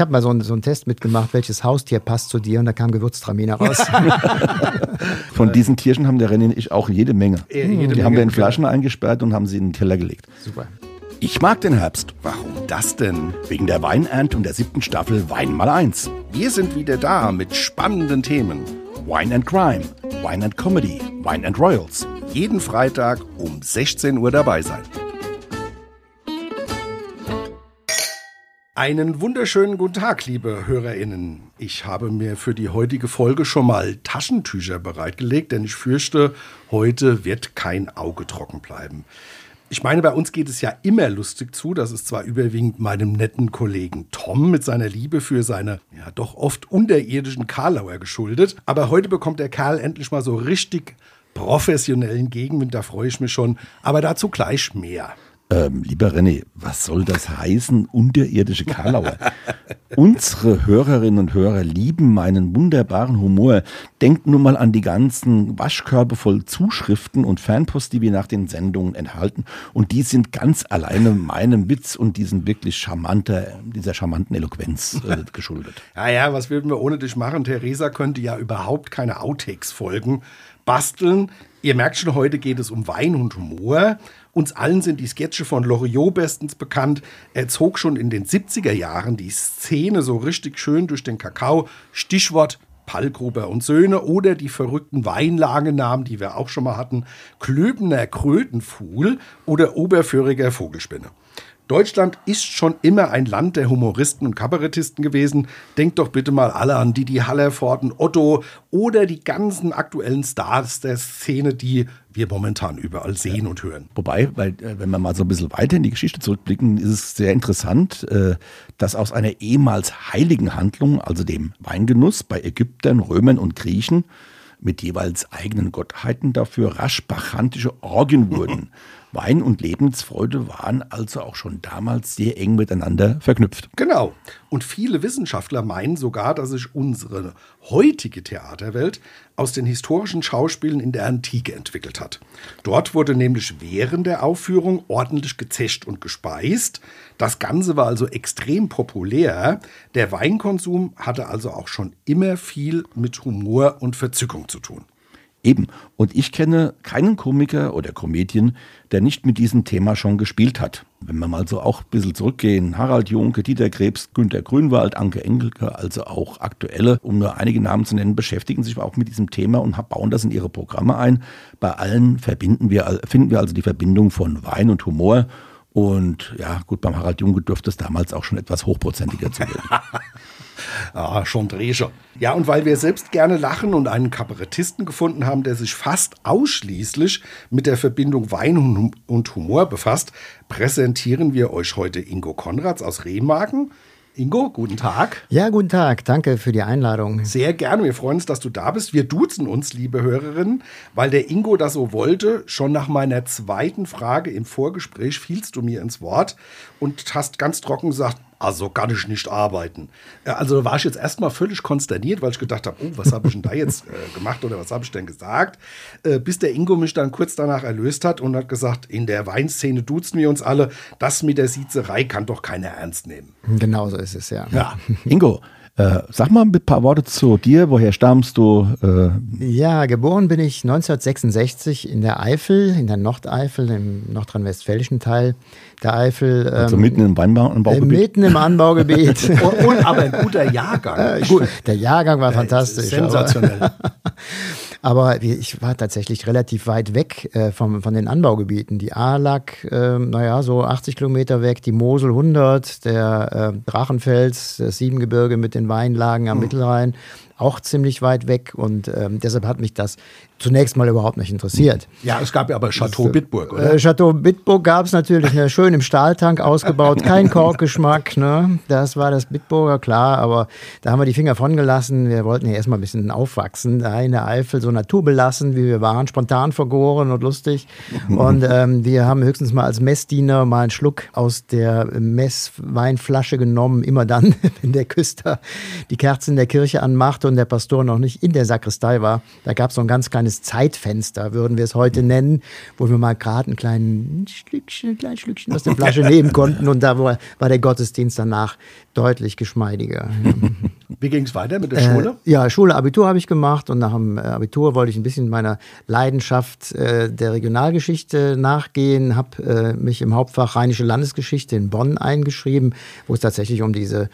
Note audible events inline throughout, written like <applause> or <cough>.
ich habe mal so einen, so einen Test mitgemacht, welches Haustier passt zu dir und da kam Gewürztraminer raus. <laughs> Von diesen Tierchen haben der René und ich auch jede Menge. Äh, jede die Menge, haben wir in genau. Flaschen eingesperrt und haben sie in den Keller gelegt. Super. Ich mag den Herbst. Warum das denn? Wegen der Weinernte und der siebten Staffel Wein mal eins. Wir sind wieder da mit spannenden Themen. Wine and Crime, Wine and Comedy, Wine and Royals. Jeden Freitag um 16 Uhr dabei sein. Einen wunderschönen guten Tag, liebe HörerInnen. Ich habe mir für die heutige Folge schon mal Taschentücher bereitgelegt, denn ich fürchte, heute wird kein Auge trocken bleiben. Ich meine, bei uns geht es ja immer lustig zu. Das ist zwar überwiegend meinem netten Kollegen Tom mit seiner Liebe für seine ja doch oft unterirdischen Karlauer geschuldet. Aber heute bekommt der Kerl endlich mal so richtig professionellen Gegenwind. Da freue ich mich schon. Aber dazu gleich mehr. Ähm, lieber René, was soll das heißen, unterirdische Karlauer? <laughs> Unsere Hörerinnen und Hörer lieben meinen wunderbaren Humor. Denkt nur mal an die ganzen Waschkörbe voll Zuschriften und Fanpost, die wir nach den Sendungen enthalten. Und die sind ganz alleine meinem Witz und diesen wirklich charmanter, dieser charmanten Eloquenz äh, <laughs> geschuldet. Ja, ja, was würden wir ohne dich machen? Theresa könnte ja überhaupt keine Outtakes-Folgen basteln. Ihr merkt schon, heute geht es um Wein und Humor. Uns allen sind die Sketche von Loriot bestens bekannt. Er zog schon in den 70er Jahren die Szene so richtig schön durch den Kakao. Stichwort Pallgruber und Söhne oder die verrückten Weinlagenamen, die wir auch schon mal hatten. Klöbener Krötenfuhl oder Oberföhriger Vogelspinne. Deutschland ist schon immer ein Land der Humoristen und Kabarettisten gewesen. Denkt doch bitte mal alle an Didi Hallervorden, Otto oder die ganzen aktuellen Stars der Szene, die wir momentan überall sehen und hören. Wobei, weil, äh, wenn wir mal so ein bisschen weiter in die Geschichte zurückblicken, ist es sehr interessant, äh, dass aus einer ehemals heiligen Handlung, also dem Weingenuss bei Ägyptern, Römern und Griechen, mit jeweils eigenen Gottheiten dafür rasch bachantische Orgien wurden. <laughs> Wein und Lebensfreude waren also auch schon damals sehr eng miteinander verknüpft. Genau. Und viele Wissenschaftler meinen sogar, dass sich unsere heutige Theaterwelt aus den historischen Schauspielen in der Antike entwickelt hat. Dort wurde nämlich während der Aufführung ordentlich gezescht und gespeist. Das Ganze war also extrem populär. Der Weinkonsum hatte also auch schon immer viel mit Humor und Verzückung zu tun. Eben. Und ich kenne keinen Komiker oder Comedian, der nicht mit diesem Thema schon gespielt hat. Wenn wir mal so auch ein bisschen zurückgehen, Harald Junke, Dieter Krebs, Günter Grünwald, Anke Engelke, also auch aktuelle, um nur einige Namen zu nennen, beschäftigen sich auch mit diesem Thema und bauen das in ihre Programme ein. Bei allen verbinden wir, finden wir also die Verbindung von Wein und Humor. Und ja, gut, beim Harald Junke dürfte es damals auch schon etwas hochprozentiger zugehen. <laughs> Ah, schon Drescher. Ja, und weil wir selbst gerne lachen und einen Kabarettisten gefunden haben, der sich fast ausschließlich mit der Verbindung Wein und und Humor befasst, präsentieren wir euch heute Ingo Konrads aus Remagen. Ingo, guten Tag. Ja, guten Tag. Danke für die Einladung. Sehr gerne. Wir freuen uns, dass du da bist. Wir duzen uns, liebe Hörerinnen, weil der Ingo das so wollte. Schon nach meiner zweiten Frage im Vorgespräch fielst du mir ins Wort und hast ganz trocken gesagt, also kann ich nicht arbeiten. Also war ich jetzt erstmal völlig konsterniert, weil ich gedacht habe, oh, was habe ich denn da jetzt äh, gemacht oder was habe ich denn gesagt? Äh, bis der Ingo mich dann kurz danach erlöst hat und hat gesagt, in der Weinszene duzen wir uns alle. Das mit der Siezerei kann doch keiner ernst nehmen. Genau so ist es, ja. Ja, Ingo, äh, sag mal ein paar Worte zu dir. Woher stammst du? Äh, Ja, geboren bin ich 1966 in der Eifel, in der Nordeifel, im nordrhein-westfälischen Teil der Eifel. also ähm, mitten im äh, Weinbaugebiet? mitten im Anbaugebiet. <laughs> Und, und aber ein guter Jahrgang. Gut, der Jahrgang war fantastisch. aber- Sensationell. Aber ich war tatsächlich relativ weit weg äh, vom, von den Anbaugebieten. Die A lag, äh, naja, so 80 Kilometer weg, die Mosel 100, der äh, Drachenfels, das Siebengebirge mit den Weinlagen am Mittelrhein, auch ziemlich weit weg. Und ähm, deshalb hat mich das zunächst mal überhaupt nicht interessiert. Ja, es gab ja aber Chateau Bitburg, oder? Äh, Chateau Bitburg gab es natürlich, ne, schön im Stahltank ausgebaut, <laughs> kein Korkgeschmack, ne? Das war das Bitburger, klar, aber da haben wir die Finger von gelassen. Wir wollten ja erstmal ein bisschen aufwachsen, da in der Eifel, so naturbelassen, wie wir waren, spontan vergoren und lustig. Und ähm, wir haben höchstens mal als Messdiener mal einen Schluck aus der Messweinflasche genommen, immer dann, <laughs> wenn der Küster die Kerzen in der Kirche anmachte und der Pastor noch nicht in der Sakristei war, da gab es so ein ganz kleines Zeitfenster, würden wir es heute nennen, wo wir mal gerade ein kleines Schlückchen, ein kleines Schlückchen aus der Flasche <laughs> nehmen konnten und da war, der Gottesdienst danach deutlich geschmeidiger. Wie ging es weiter mit der Schule? Äh, ja, Schule, Abitur habe ich gemacht und nach dem äh, Abitur wollte ich ein bisschen meiner Leidenschaft äh, der Regionalgeschichte nachgehen, habe äh, mich im Hauptfach Rheinische Landesgeschichte in Bonn eingeschrieben, wo es tatsächlich um diese äh,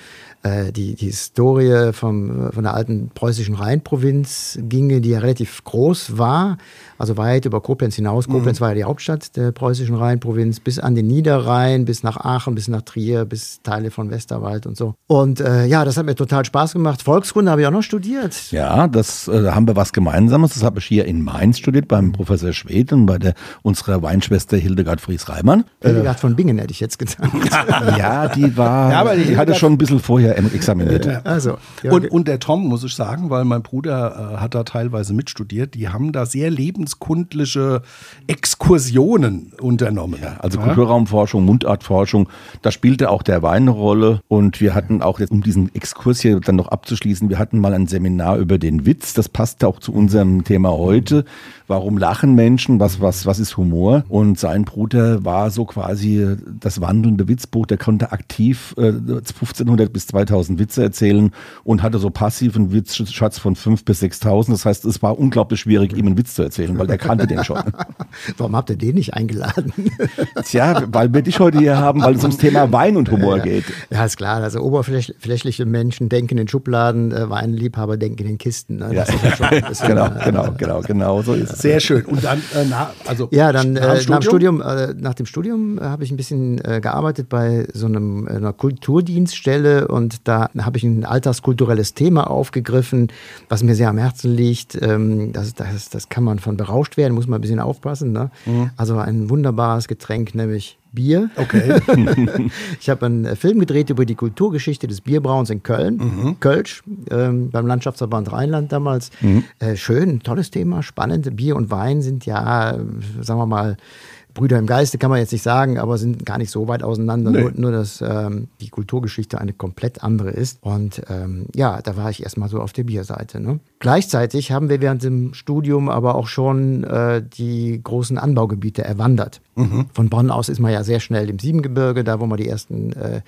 die, die Historie vom, von der alten preußischen Rheinprovinz ginge, die ja relativ groß war, also weit über Koblenz hinaus. Koblenz mhm. war ja die Hauptstadt der preußischen Rheinprovinz, bis an den Niederrhein, bis nach Aachen, bis nach Trier, bis Teile von Westerwald und so. Und äh, ja, das hat mir total Spaß gemacht. Volkskunde habe ich auch noch studiert. Ja, das äh, haben wir was Gemeinsames. Das habe ich hier in Mainz studiert beim Professor Schwed und bei der unserer Weinschwester Hildegard Fries-Reimann. Hildegard von Bingen hätte ich jetzt gesagt. <laughs> ja, die war, ja, aber die, hatte schon ein bisschen vorher examiniert. Äh, also, ja, und, und der Tom, muss ich sagen, weil mein Bruder äh, hat da teilweise mitstudiert, die haben da sehr lebenskundliche Exkursionen unternommen. Ja, also? Kulturraumforschung, Mundartforschung, da spielte auch der Wein eine Rolle. Und wir hatten auch jetzt, um diesen Exkurs hier dann noch abzuschließen, wir hatten mal ein Seminar über den Witz. Das passt auch zu unserem Thema heute. Warum lachen Menschen? Was, was, was ist Humor? Und sein Bruder war so quasi das wandelnde Witzbuch. Der konnte aktiv äh, 1500 bis 2000 Witze erzählen und hatte so passiven Witzschatz von 5 bis 6000. Das heißt, es war unglaublich schwierig, ihm einen Witz zu erzählen, weil der kannte den schon. <laughs> Warum habt ihr den nicht eingeladen? <laughs> Tja, weil wir dich heute hier haben, weil es ums Thema Wein und Humor geht. Ja, ist klar. Also oberflächliche Menschen denken in Schubladen, äh, Weinliebhaber denken in Kisten. Ne? Ja. Schon, <laughs> genau, genau, genau, genau, so ist es. Sehr schön. Und dann, äh, na, also ja, dann nach, äh, nach, Studium, äh, nach dem Studium äh, habe ich ein bisschen gearbeitet bei so einem, einer Kulturdienststelle und da habe ich ein alterskulturelles Thema aufgegriffen, was mir sehr am Herzen liegt. Ähm, das, das, das kann man von berauscht werden, muss man ein bisschen aufpassen. Ne? Mhm. Also ein wunderbares Getränk, nämlich Bier. Okay. <laughs> ich habe einen äh, Film gedreht über die Kulturgeschichte des Bierbrauens in Köln, mhm. Kölsch, ähm, beim Landschaftsverband Rheinland damals. Mhm. Äh, schön, tolles Thema, spannend. Bier und Wein sind ja, sagen wir mal, Brüder im Geiste kann man jetzt nicht sagen, aber sind gar nicht so weit auseinander. Nee. Nur, nur, dass ähm, die Kulturgeschichte eine komplett andere ist. Und ähm, ja, da war ich erstmal so auf der Bierseite. Ne? Gleichzeitig haben wir während dem Studium aber auch schon äh, die großen Anbaugebiete erwandert. Mhm. Von Bonn aus ist man ja sehr schnell im Siebengebirge, da wo man die ersten äh,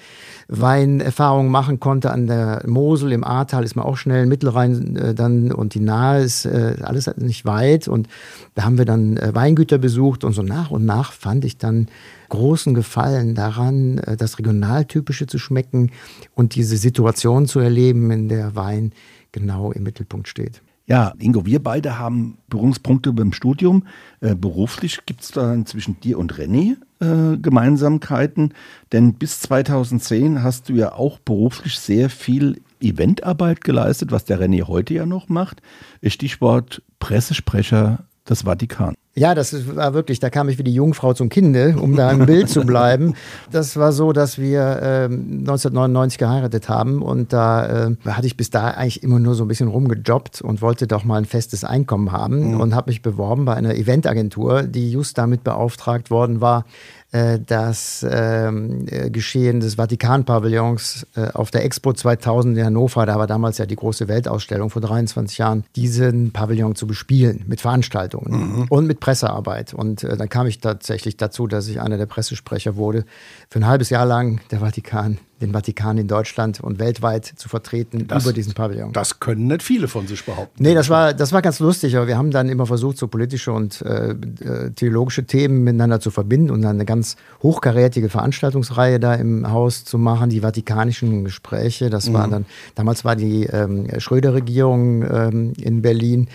Weinerfahrungen machen konnte. An der Mosel, im Ahrtal ist man auch schnell, Mittelrhein äh, dann und die Nahe ist äh, alles nicht weit. Und da haben wir dann äh, Weingüter besucht und so nach und nach fand ich dann großen Gefallen daran, äh, das Regionaltypische zu schmecken und diese Situation zu erleben, in der Wein genau im Mittelpunkt steht. Ja, Ingo, wir beide haben Berührungspunkte beim Studium. Äh, beruflich gibt es da zwischen dir und René äh, Gemeinsamkeiten, denn bis 2010 hast du ja auch beruflich sehr viel Eventarbeit geleistet, was der René heute ja noch macht. Stichwort Pressesprecher des Vatikan. Ja, das war wirklich, da kam ich wie die Jungfrau zum Kinde, um da im Bild zu bleiben. <laughs> Das war so, dass wir äh, 1999 geheiratet haben und da äh, hatte ich bis da eigentlich immer nur so ein bisschen rumgejobbt und wollte doch mal ein festes Einkommen haben mhm. und habe mich beworben bei einer Eventagentur, die just damit beauftragt worden war, das ähm, äh, Geschehen des Vatikan-Pavillons äh, auf der Expo 2000 in Hannover, da war damals ja die große Weltausstellung vor 23 Jahren, diesen Pavillon zu bespielen mit Veranstaltungen mhm. und mit Pressearbeit. Und äh, dann kam ich tatsächlich dazu, dass ich einer der Pressesprecher wurde. Für ein halbes Jahr lang der Vatikan den Vatikan in Deutschland und weltweit zu vertreten das, über diesen Pavillon. Das können nicht viele von sich behaupten. Nee, das war, das war ganz lustig, aber wir haben dann immer versucht, so politische und äh, äh theologische Themen miteinander zu verbinden und dann eine ganz hochkarätige Veranstaltungsreihe da im Haus zu machen, die vatikanischen Gespräche. Das mhm. war dann, damals war die ähm, Schröder-Regierung ähm, in Berlin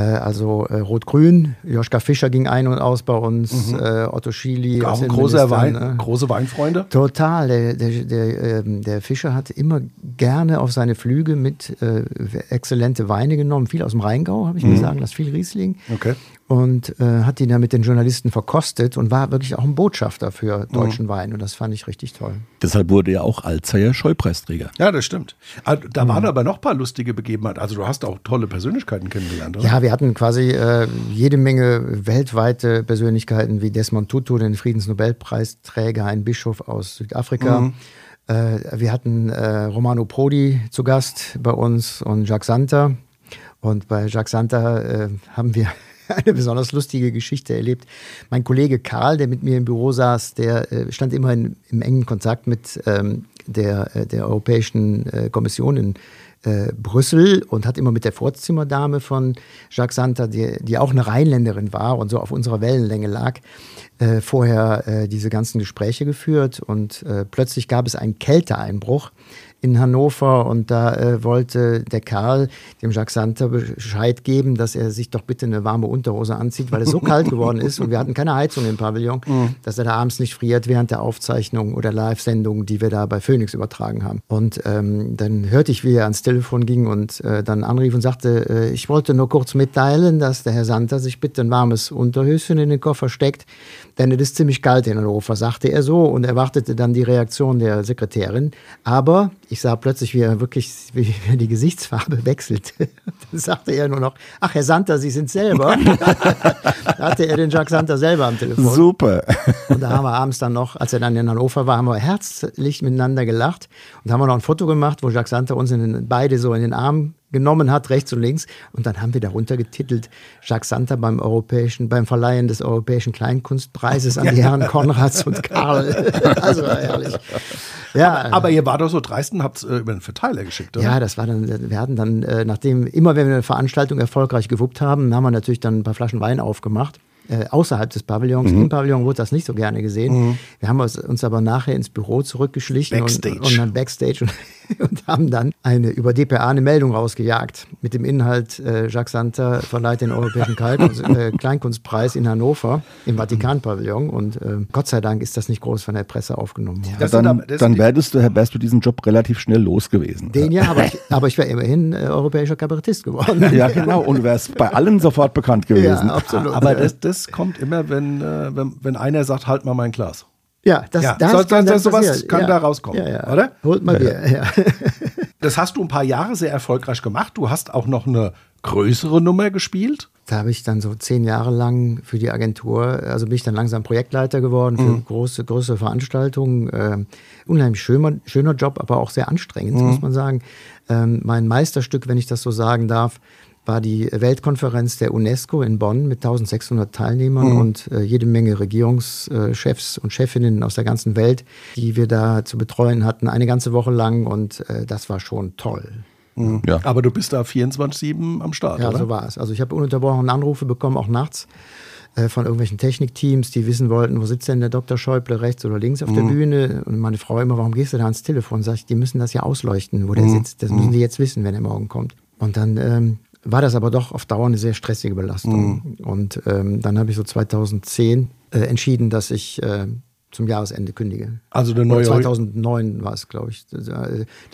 also äh, Rot-Grün, Joschka Fischer ging ein und aus bei uns, mhm. äh, Otto Schili. Auch große, Wein, ne? große Weinfreunde? Total. Der, der, der, ähm, der, Fischer hat immer gerne auf seine Flüge mit äh, exzellente Weine genommen. Viel aus dem Rheingau, habe ich mhm. mir sagen lassen, viel Riesling. Okay und äh, hat ihn dann mit den Journalisten verkostet und war wirklich auch ein Botschafter für deutschen mhm. Wein und das fand ich richtig toll. Deshalb wurde er auch Alzheimer Scheupreisträger. Ja, das stimmt. Also, da mhm. waren aber noch ein paar lustige Begebenheiten. Also du hast auch tolle Persönlichkeiten kennengelernt, oder? Ja, wir hatten quasi äh, jede Menge weltweite Persönlichkeiten wie Desmond Tutu, den Friedensnobelpreisträger, ein Bischof aus Südafrika. Mhm Äh, wir hatten äh, Romano Prodi zu Gast bei uns und Jacques Santa. Und bei Jacques Santa äh, haben wir <laughs> eine besonders lustige Geschichte erlebt. Mein Kollege Karl, der mit mir im Büro saß, der äh, stand immer in, im engen Kontakt mit ähm, der, äh, der Europäischen äh, Kommission in äh, Brüssel und hat immer mit der Vorzimmerdame von Jacques Santa, die, die auch eine Rheinländerin war und so auf unserer Wellenlänge lag, äh, vorher diese ganzen Gespräche geführt. Und plötzlich gab es einen Kälteeinbruch in Hannover und da äh, wollte der Karl dem Jacques Santa Bescheid geben, dass er sich doch bitte eine warme Unterhose anzieht, weil es so kalt geworden ist und wir hatten keine Heizung im Pavillon, mhm. dass er da abends nicht friert während der Aufzeichnung oder Live-Sendung, die wir da bei Phoenix übertragen haben. Und ähm, dann hörte ich, wie er ans Telefon ging und äh, dann anrief und sagte, äh, ich wollte nur kurz mitteilen, dass der Herr Santa sich bitte ein warmes Unterhöschen in den Koffer steckt, denn es ist ziemlich kalt in Hannover, sagte er so und erwartete dann die Reaktion der Sekretärin. Aber ich sah plötzlich, wie er wirklich wie er die Gesichtsfarbe <laughs> wechselt. Dann sagte er nur noch, ach Herr Santer, Sie sind selber. <laughs> da hatte er den Jacques Santer selber am Telefon. Super. und da haben wir abends dann noch, als er dann in Hannover war, haben wir herzlich miteinander gelacht und haben wir noch ein Foto gemacht, wo Jacques Santer uns den, beide so in den Arm genommen hat, rechts und links. Und dann haben wir darunter getitelt, Jacques Santer beim europäischen, beim Verleihen des Europäischen Kleinkunstpreises an die Herren Konrads und Karl. <laughs> also herrlich. Ja. Aber, aber, ihr war doch so dreist und habt es äh, über einen Verteiler geschickt, oder? Ja, das war dann, wir hatten dann, äh, nachdem, immer wenn wir eine Veranstaltung erfolgreich gewuppt haben, haben wir natürlich dann ein paar Flaschen Wein aufgemacht äh, außerhalb des Pavillons. Mhm. Im Pavillon wurde das nicht so gerne gesehen. Mhm. Wir haben uns, uns, aber nachher ins Büro zurückgeschlichen und, und, dann Backstage und, <laughs> und, haben dann eine über DPA eine Meldung rausgejagt mit dem Inhalt, äh, Jacques Santer verleiht den Europäischen Kleinkunst, äh, Kleinkunstpreis in Hannover im Vatikan-Pavillon und äh, Gott sei Dank ist das nicht groß von der Presse aufgenommen worden. Ja, dann, dann wärst, du, wärst du diesen Job relativ schnell los gewesen. Den ja, aber ich, <laughs> aber ich wäre immerhin äh, europäischer Kabarettist geworden. ja, genau. Und du wärst bei allen sofort bekannt gewesen. Ja, absolut. Aber das, das das kommt immer, wenn, äh, wenn, wenn einer sagt, halt mal mein Glas. Ja, das, ja. das, so, das, das sowas kann ja. da rauskommen, ja, ja. oder? Holt mal Bier, ja. <laughs> Das hast du ein paar Jahre sehr erfolgreich gemacht. Du hast auch noch eine größere Nummer gespielt. Da habe ich dann so zehn Jahre lang für die Agentur, also bin ich dann langsam Projektleiter geworden für mhm. große, große Veranstaltungen. Äh, unheimlich schöner, schöner Job, aber auch sehr anstrengend, mhm. muss man sagen. Ähm, mein Meisterstück, wenn ich das so sagen darf, war die Weltkonferenz der UNESCO in Bonn mit 1600 Teilnehmern mhm. und äh, jede Menge Regierungschefs und Chefinnen aus der ganzen Welt, die wir da zu betreuen hatten, eine ganze Woche lang und äh, das war schon toll. Mhm. Ja. Aber du bist da 24-7 am Start, ja, oder? so war es. Also ich habe ununterbrochen Anrufe bekommen, auch nachts äh, von irgendwelchen Technikteams, die wissen wollten, wo sitzt denn der Dr. Schäuble, rechts oder links auf mhm. der Bühne. Und meine Frau immer, warum gehst du da ans Telefon? Sag ich, die müssen das ja ausleuchten, wo der mhm. sitzt. Das müssen die jetzt wissen, wenn er morgen kommt. Und dann ähm, war das aber doch auf Dauer eine sehr stressige Belastung. Mhm. Und ähm, dann habe ich so 2010 äh, entschieden, dass ich äh, zum Jahresende kündige. Also der neue 2009 war es, glaube ich, dass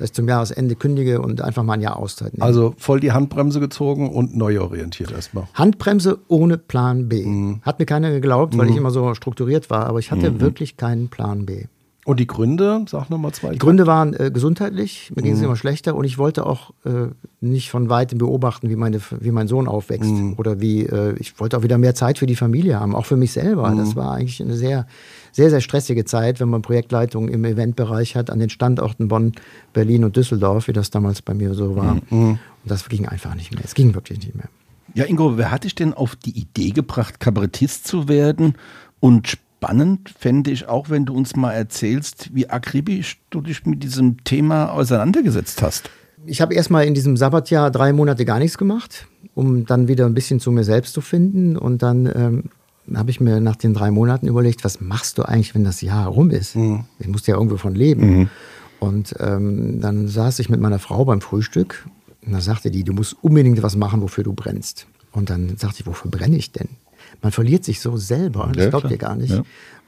ich zum Jahresende kündige und einfach mal ein Jahr Auszeit nehme. Also voll die Handbremse gezogen und neu orientiert erstmal. Handbremse ohne Plan B. Mhm. Hat mir keiner geglaubt, weil mhm. ich immer so strukturiert war, aber ich hatte mhm. wirklich keinen Plan B. Und die Gründe, sag nochmal zwei. Die Gründe waren äh, gesundheitlich, mir ging es mhm. immer schlechter und ich wollte auch äh, nicht von weitem beobachten, wie, meine, wie mein Sohn aufwächst. Mhm. Oder wie, äh, ich wollte auch wieder mehr Zeit für die Familie haben, auch für mich selber. Mhm. Das war eigentlich eine sehr, sehr, sehr stressige Zeit, wenn man Projektleitung im Eventbereich hat, an den Standorten Bonn, Berlin und Düsseldorf, wie das damals bei mir so war. Mhm. Mhm. Und das ging einfach nicht mehr. Es ging wirklich nicht mehr. Ja, Ingo, wer hat dich denn auf die Idee gebracht, Kabarettist zu werden und spannend fände ich auch, wenn du uns mal erzählst, wie akribisch du dich mit diesem Thema auseinandergesetzt hast. Ich habe erstmal in diesem Sabbatjahr drei Monate gar nichts gemacht, um dann wieder ein bisschen zu mir selbst zu finden. Und dann ähm, habe ich mir nach den drei Monaten überlegt, was machst du eigentlich, wenn das Jahr rum ist? Mhm. Ich musste ja irgendwo von leben. Mhm. Und ähm, dann saß ich mit meiner Frau beim Frühstück und da sagte die, du musst unbedingt was machen, wofür du brennst. Und dann sagte ich, wofür brenne ich denn? Man verliert sich so selber. Das ja, glaubt ihr gar nicht. Ja.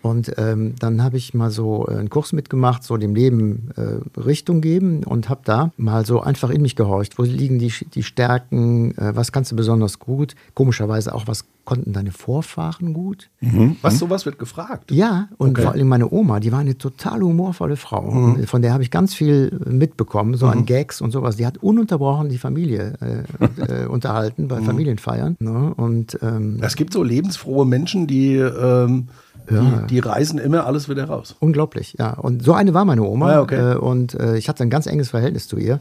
Und ähm, dann habe ich mal so äh, einen Kurs mitgemacht, so dem Leben äh, Richtung geben und habe da mal so einfach in mich gehorcht. Wo liegen die, die Stärken? Äh, was kannst du besonders gut? Komischerweise auch, was konnten deine Vorfahren gut? Mhm. Was sowas wird gefragt? Ja, und okay. vor allem meine Oma, die war eine total humorvolle Frau. Mhm. Von der habe ich ganz viel mitbekommen, so mhm. an Gags und sowas. Die hat ununterbrochen die Familie äh, äh, <laughs> unterhalten bei mhm. Familienfeiern. Ne? Und, ähm, es gibt so lebensfrohe Menschen, die. Ähm Ja. Die, die reißen immer alles wieder raus. Unglaublich, ja. Und so eine war meine Oma. Ah, okay. äh, und äh, ich hatte ein ganz enges Verhältnis zu ihr.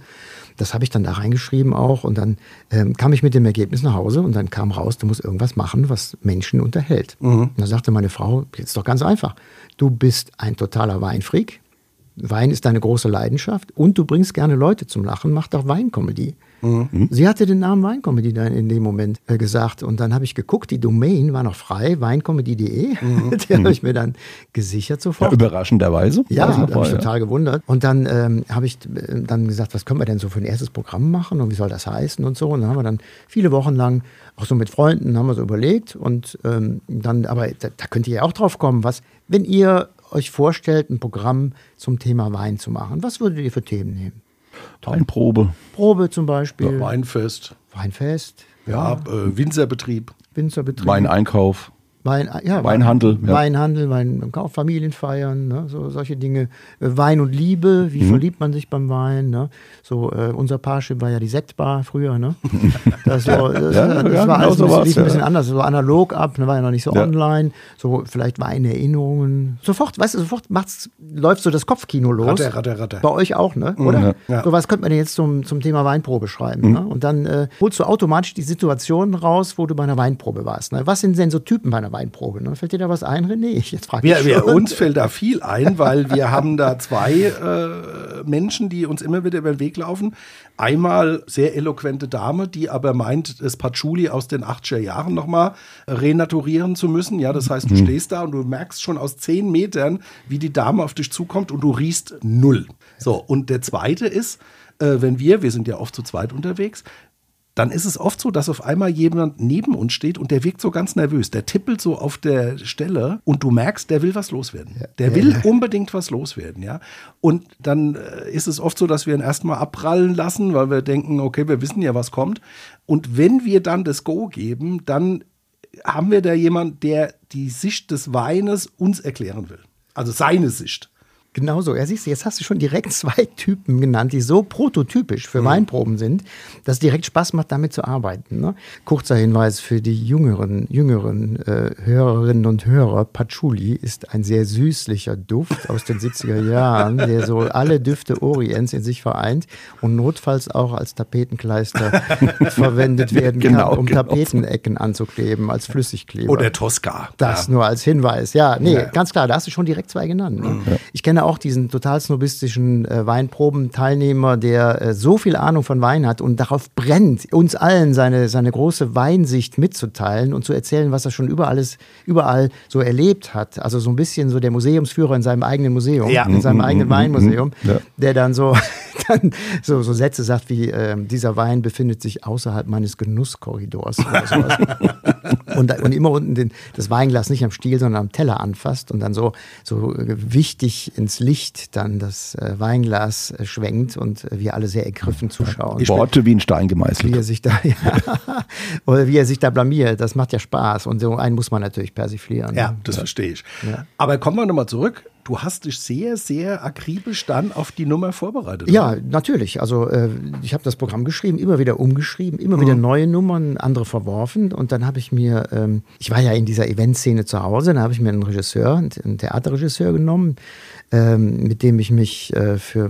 Das habe ich dann da reingeschrieben auch. Und dann ähm, kam ich mit dem Ergebnis nach Hause und dann kam raus, du musst irgendwas machen, was Menschen unterhält. Und da sagte meine Frau, jetzt doch ganz einfach. Du bist ein totaler Weinfreak. Wein ist deine große Leidenschaft und du bringst gerne Leute zum Lachen, mach doch Weinkomödie. Sie hatte den Namen Weinkomödie dann in dem Moment äh, gesagt und dann habe ich geguckt, die Domain war noch frei, weinkomödie.de. <laughs> Die habe ich mir dann gesichert Ja, sofort. überraschenderweise. Ja, da habe ich ja. total gewundert. Und dann ähm, habe ich äh, dann gesagt, was können wir denn so für ein erstes Programm machen und wie soll das heißen und so. Und dann haben wir dann viele Wochen lang auch so mit Freunden haben wir so überlegt und ähm, dann, aber da, da könnt ihr ja auch drauf kommen, was, wenn ihr euch vorstellt, ein Programm zum Thema Wein zu machen, was würdet ihr für Themen nehmen? Weinprobe. Probe zum Beispiel, Weinfest, Weinfest, ja, äh, Winzerbetrieb. Winzerbetrieb, Weineinkauf. Wein, ja, Weinhandel, ja. Weinhandel, Wein, Kauf, Familienfeiern, ne, so solche Dinge. Äh, Wein und Liebe, Mhm. wie verliebt man sich beim Wein? Ne? So, äh, unser Parship war ja die Sektbar früher, ne? Das, so, <laughs> das, Ja, das ja, war genau alles ein so bisschen, ein bisschen anders, so analog ab, ne, war ja noch nicht so Ja. online. So vielleicht Weinerinnerungen. Sofort, weißt du, sofort macht's, läuft so das Kopfkino los. Ratter, ratter, ratter. Bei euch auch, ne? Oder? Ja. So was könnte man denn jetzt zum, zum Thema Weinprobe schreiben. Ne? Und dann äh, holst du automatisch die Situation raus, wo du bei einer Weinprobe warst. Ne? Was sind denn so Typen bei einer Weinprobe? Ne? Fällt dir da was ein, René? Ich jetzt frage Wir, ich wir, schon. uns fällt da viel ein, weil wir haben da zwei äh, Menschen, die uns immer wieder über den Weg laufen. Einmal sehr eloquente Dame, die aber meint, das Patchouli aus den 80er Jahren nochmal renaturieren zu müssen. Ja, das heißt, du stehst da und du merkst schon aus zehn Metern, wie die Dame auf dich zukommt und du riechst null. So, und der zweite ist, äh, wenn wir, wir sind ja oft zu zweit unterwegs, dann ist es oft so, dass auf einmal jemand neben uns steht und der wirkt so ganz nervös. Der tippelt so auf der Stelle und du merkst, der will was loswerden. Der will unbedingt was loswerden, ja. Und dann äh, ist es oft so, dass wir ihn erstmal abprallen lassen, weil wir denken, okay, wir wissen ja, was kommt. Und wenn wir dann das Go geben, dann haben wir da jemand, der die Sicht des Weines uns erklären will. Also seine Sicht. Genau so. Ja, siehst du, jetzt hast du schon direkt <laughs> zwei Typen genannt, die so prototypisch für Weinproben sind, dass es direkt Spaß macht, damit zu arbeiten. Ne? Kurzer Hinweis für die jüngeren, jüngeren äh, Hörerinnen und Hörer. Patchouli ist ein sehr süßlicher Duft aus den 70er <laughs> Jahren, der so alle Düfte Orients in sich vereint und notfalls auch als Tapetenkleister <laughs> verwendet werden kann, Genau, um genau. Tapetenecken anzukleber als Flüssigkleber. Oder Tosca. Das Ja. nur als Hinweis. Ja, nee, Ja. ganz klar, da hast du schon direkt zwei genannt. Ne? Ich kenne auch diesen total snobistischen äh, Weinprobenteilnehmer, der äh, so viel Ahnung von Wein hat und darauf brennt, uns allen seine, seine große Weinsicht mitzuteilen und zu erzählen, was er schon überall, ist, überall so erlebt hat. Also so ein bisschen so der Museumsführer in seinem eigenen Museum, Ja. in seinem eigenen Weinmuseum, Ja. der dann so, <laughs> dann so, so Sätze sagt wie, ähm, dieser Wein befindet sich außerhalb meines Genusskorridors oder sowas. <laughs> und, und immer unten den, das Weinglas nicht am Stiel, sondern am Teller anfasst und dann so, so äh, wichtig ins Licht dann das äh, Weinglas äh, schwenkt und äh, wir alle sehr ergriffen zuschauen. Worte wie ein Stein wie er gemeißelt. sich da, <laughs> ja, oder wie er sich da blamiert, das macht ja Spaß und so einen muss man natürlich persiflieren. Ja, das verstehe ich. Ja. Aber kommen wir nochmal zurück. Du hast dich sehr, sehr akribisch dann auf die Nummer vorbereitet. Ja, natürlich. Also äh, ich habe das Programm geschrieben, immer wieder umgeschrieben, immer wieder neue Nummern, andere verworfen. Und dann habe ich mir, ähm, ich war ja in dieser Eventszene zu Hause, dann habe ich mir einen Regisseur, einen Theaterregisseur genommen, ähm, mit dem ich mich äh, für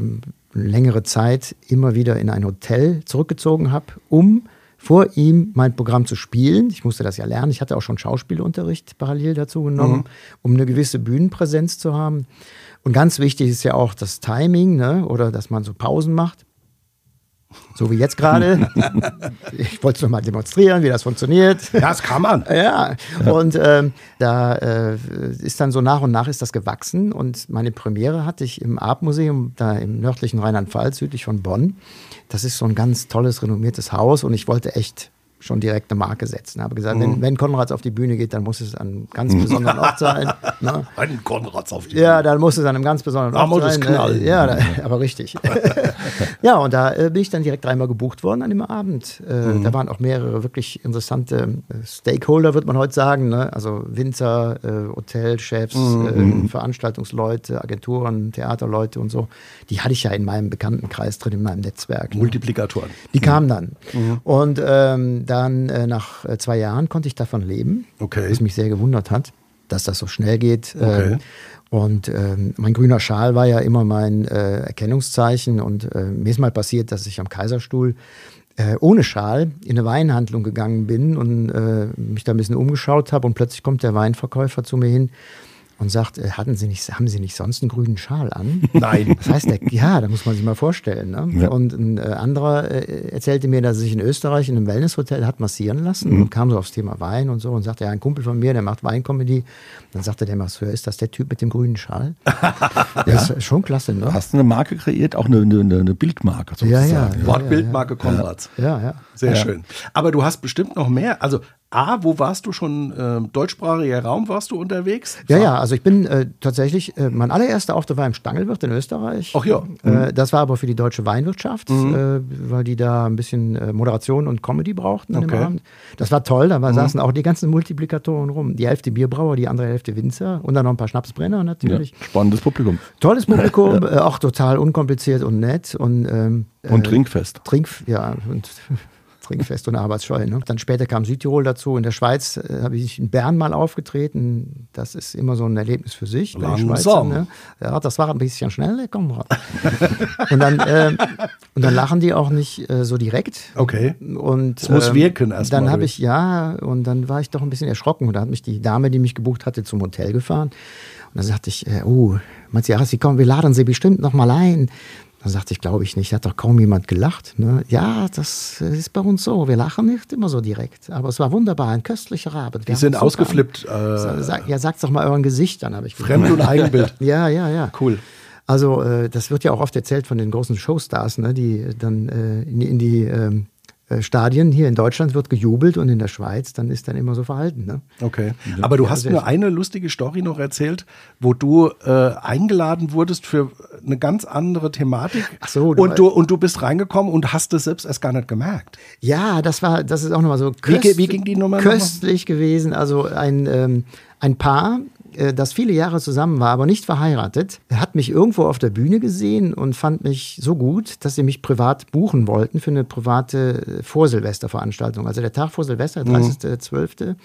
längere Zeit immer wieder in ein Hotel zurückgezogen habe, um vor ihm mein Programm zu spielen. Ich musste das ja lernen. Ich hatte auch schon Schauspielunterricht parallel dazu genommen, um eine gewisse Bühnenpräsenz zu haben. Und ganz wichtig ist ja auch das Timing, ne? oder dass man so Pausen macht. So wie jetzt gerade. <laughs> ich wollte es noch mal demonstrieren, wie das funktioniert. Ja, das kann man. Ja, und ähm, da äh, ist dann so nach und nach ist das gewachsen und meine Premiere hatte ich im Artmuseum da im nördlichen Rheinland-Pfalz, südlich von Bonn. Das ist so ein ganz tolles, renommiertes Haus und ich wollte echt schon direkt eine Marke setzen. Habe gesagt, wenn, wenn Konrads auf die Bühne geht, dann muss es an einem ganz besonderen Ort sein. Ne? <laughs> Ein Konrads auf die Ja, dann muss es an einem ganz besonderen Da Ort sein. knallen. Äh, Ja, da, aber richtig. <laughs> ja, und da äh, bin ich dann direkt dreimal gebucht worden an dem Abend. Äh, Mhm. Da waren auch mehrere wirklich interessante äh, Stakeholder, würde man heute sagen. Ne? Also Winzer, Hotelchefs, Mhm. äh, Veranstaltungsleute, Agenturen, Theaterleute und so. Die hatte ich ja in meinem Bekanntenkreis drin, in meinem Netzwerk. Ne? Multiplikatoren. Die kamen dann. Mhm. Und ähm, dann äh, nach äh, zwei Jahren konnte ich davon leben, Okay. was mich sehr gewundert hat. dass das so schnell geht. Okay. Ähm, und ähm, mein grüner Schal war ja immer mein äh, Erkennungszeichen. Und äh, mir ist mal passiert, dass ich am Kaiserstuhl äh, ohne Schal in eine Weinhandlung gegangen bin und äh, mich da ein bisschen umgeschaut habe. Und plötzlich kommt der Weinverkäufer zu mir hin und sagt, äh, hatten Sie nicht, haben Sie nicht sonst einen grünen Schal an? <laughs> Nein. Das heißt, der, ja, da muss man sich mal vorstellen. Ne? Ja. Und ein äh, anderer äh, erzählte mir, dass er sich in Österreich in einem Wellnesshotel hat massieren lassen und kam so aufs Thema Wein und so und sagte, ja, ein Kumpel von mir, der macht Weinkomödie. Dann sagte der Masseur, ist das der Typ mit dem grünen Schal? <laughs> Das ist schon klasse, ne? Hast du eine Marke kreiert, auch eine, eine, eine Bildmarke Ja, sozusagen. ja. Wortbildmarke Konrads. Ja, ja. Sehr Ja. schön. Aber du hast bestimmt noch mehr. Also, A, wo warst du schon? ähm, deutschsprachiger Raum warst du unterwegs? Ja, ja, also ich bin äh, tatsächlich, äh, mein allererster Auftritt war im Stangelwirt in Österreich. Ach ja. Äh, das war aber für die deutsche Weinwirtschaft, äh, weil die da ein bisschen äh, Moderation und Comedy brauchten Okay. Das war toll, da war, saßen auch die ganzen Multiplikatoren rum. Die Hälfte Bierbrauer, die andere Hälfte Winzer und dann noch ein paar Schnapsbrenner Ja, natürlich. spannendes Publikum. Tolles <laughs> Publikum, äh, auch total unkompliziert und nett und ähm, Und äh, Trinkfest. Trink, ja, und Trinkfest und Arbeitsscheu. Ne? Dann später kam Südtirol dazu. In der Schweiz äh, habe ich in Bern mal aufgetreten. Das ist immer so ein Erlebnis für sich. Schweizern, ne? Ja, das war ein bisschen schnell, der Konrad. <laughs> und, dann, ähm, und dann lachen die auch nicht äh, so direkt. Okay. Und, Es muss ähm, wirken erst Dann habe ich, ja, und dann war ich doch ein bisschen erschrocken. Und da hat mich die Dame, die mich gebucht hatte, zum Hotel gefahren. Und dann sagte ich, äh, oh, Matthias, Sie kommen, wir laden Sie bestimmt noch mal ein. Dann sagte ich, glaube ich nicht, hat doch kaum jemand gelacht. Ne? Ja, das ist bei uns so. Wir lachen nicht immer so direkt. Aber es war wunderbar, ein köstlicher Abend. Die Wir sind haben super- ausgeflippt. Äh, Sag, ja, sagt doch mal euren Gesichtern, habe ich gesagt. Fremd- und Eigenbild. <laughs> Ja, ja, ja. Cool. Also äh, das wird ja auch oft erzählt von den großen Showstars, ne, die dann äh, in, die- in die ähm, äh, Stadien hier in Deutschland wird gejubelt und in der Schweiz dann ist dann immer so verhalten. Ne? Okay. Aber du hast sehr mir eine lustige Story noch erzählt, wo du äh, eingeladen wurdest für eine ganz andere Thematik. Ach so, du und du und du bist reingekommen und hast es selbst erst gar nicht gemerkt. Ja, das war, das ist auch nochmal so Wie ge- wie ging die Nummer köstlich gewesen. Also ein, ähm, ein Paar, äh, das viele Jahre zusammen war, aber nicht verheiratet, hat mich irgendwo auf der Bühne gesehen und fand mich so gut, dass sie mich privat buchen wollten für eine private äh, Vorsilvesterveranstaltung. Also der Tag vor Silvester, Mhm. 30.12.,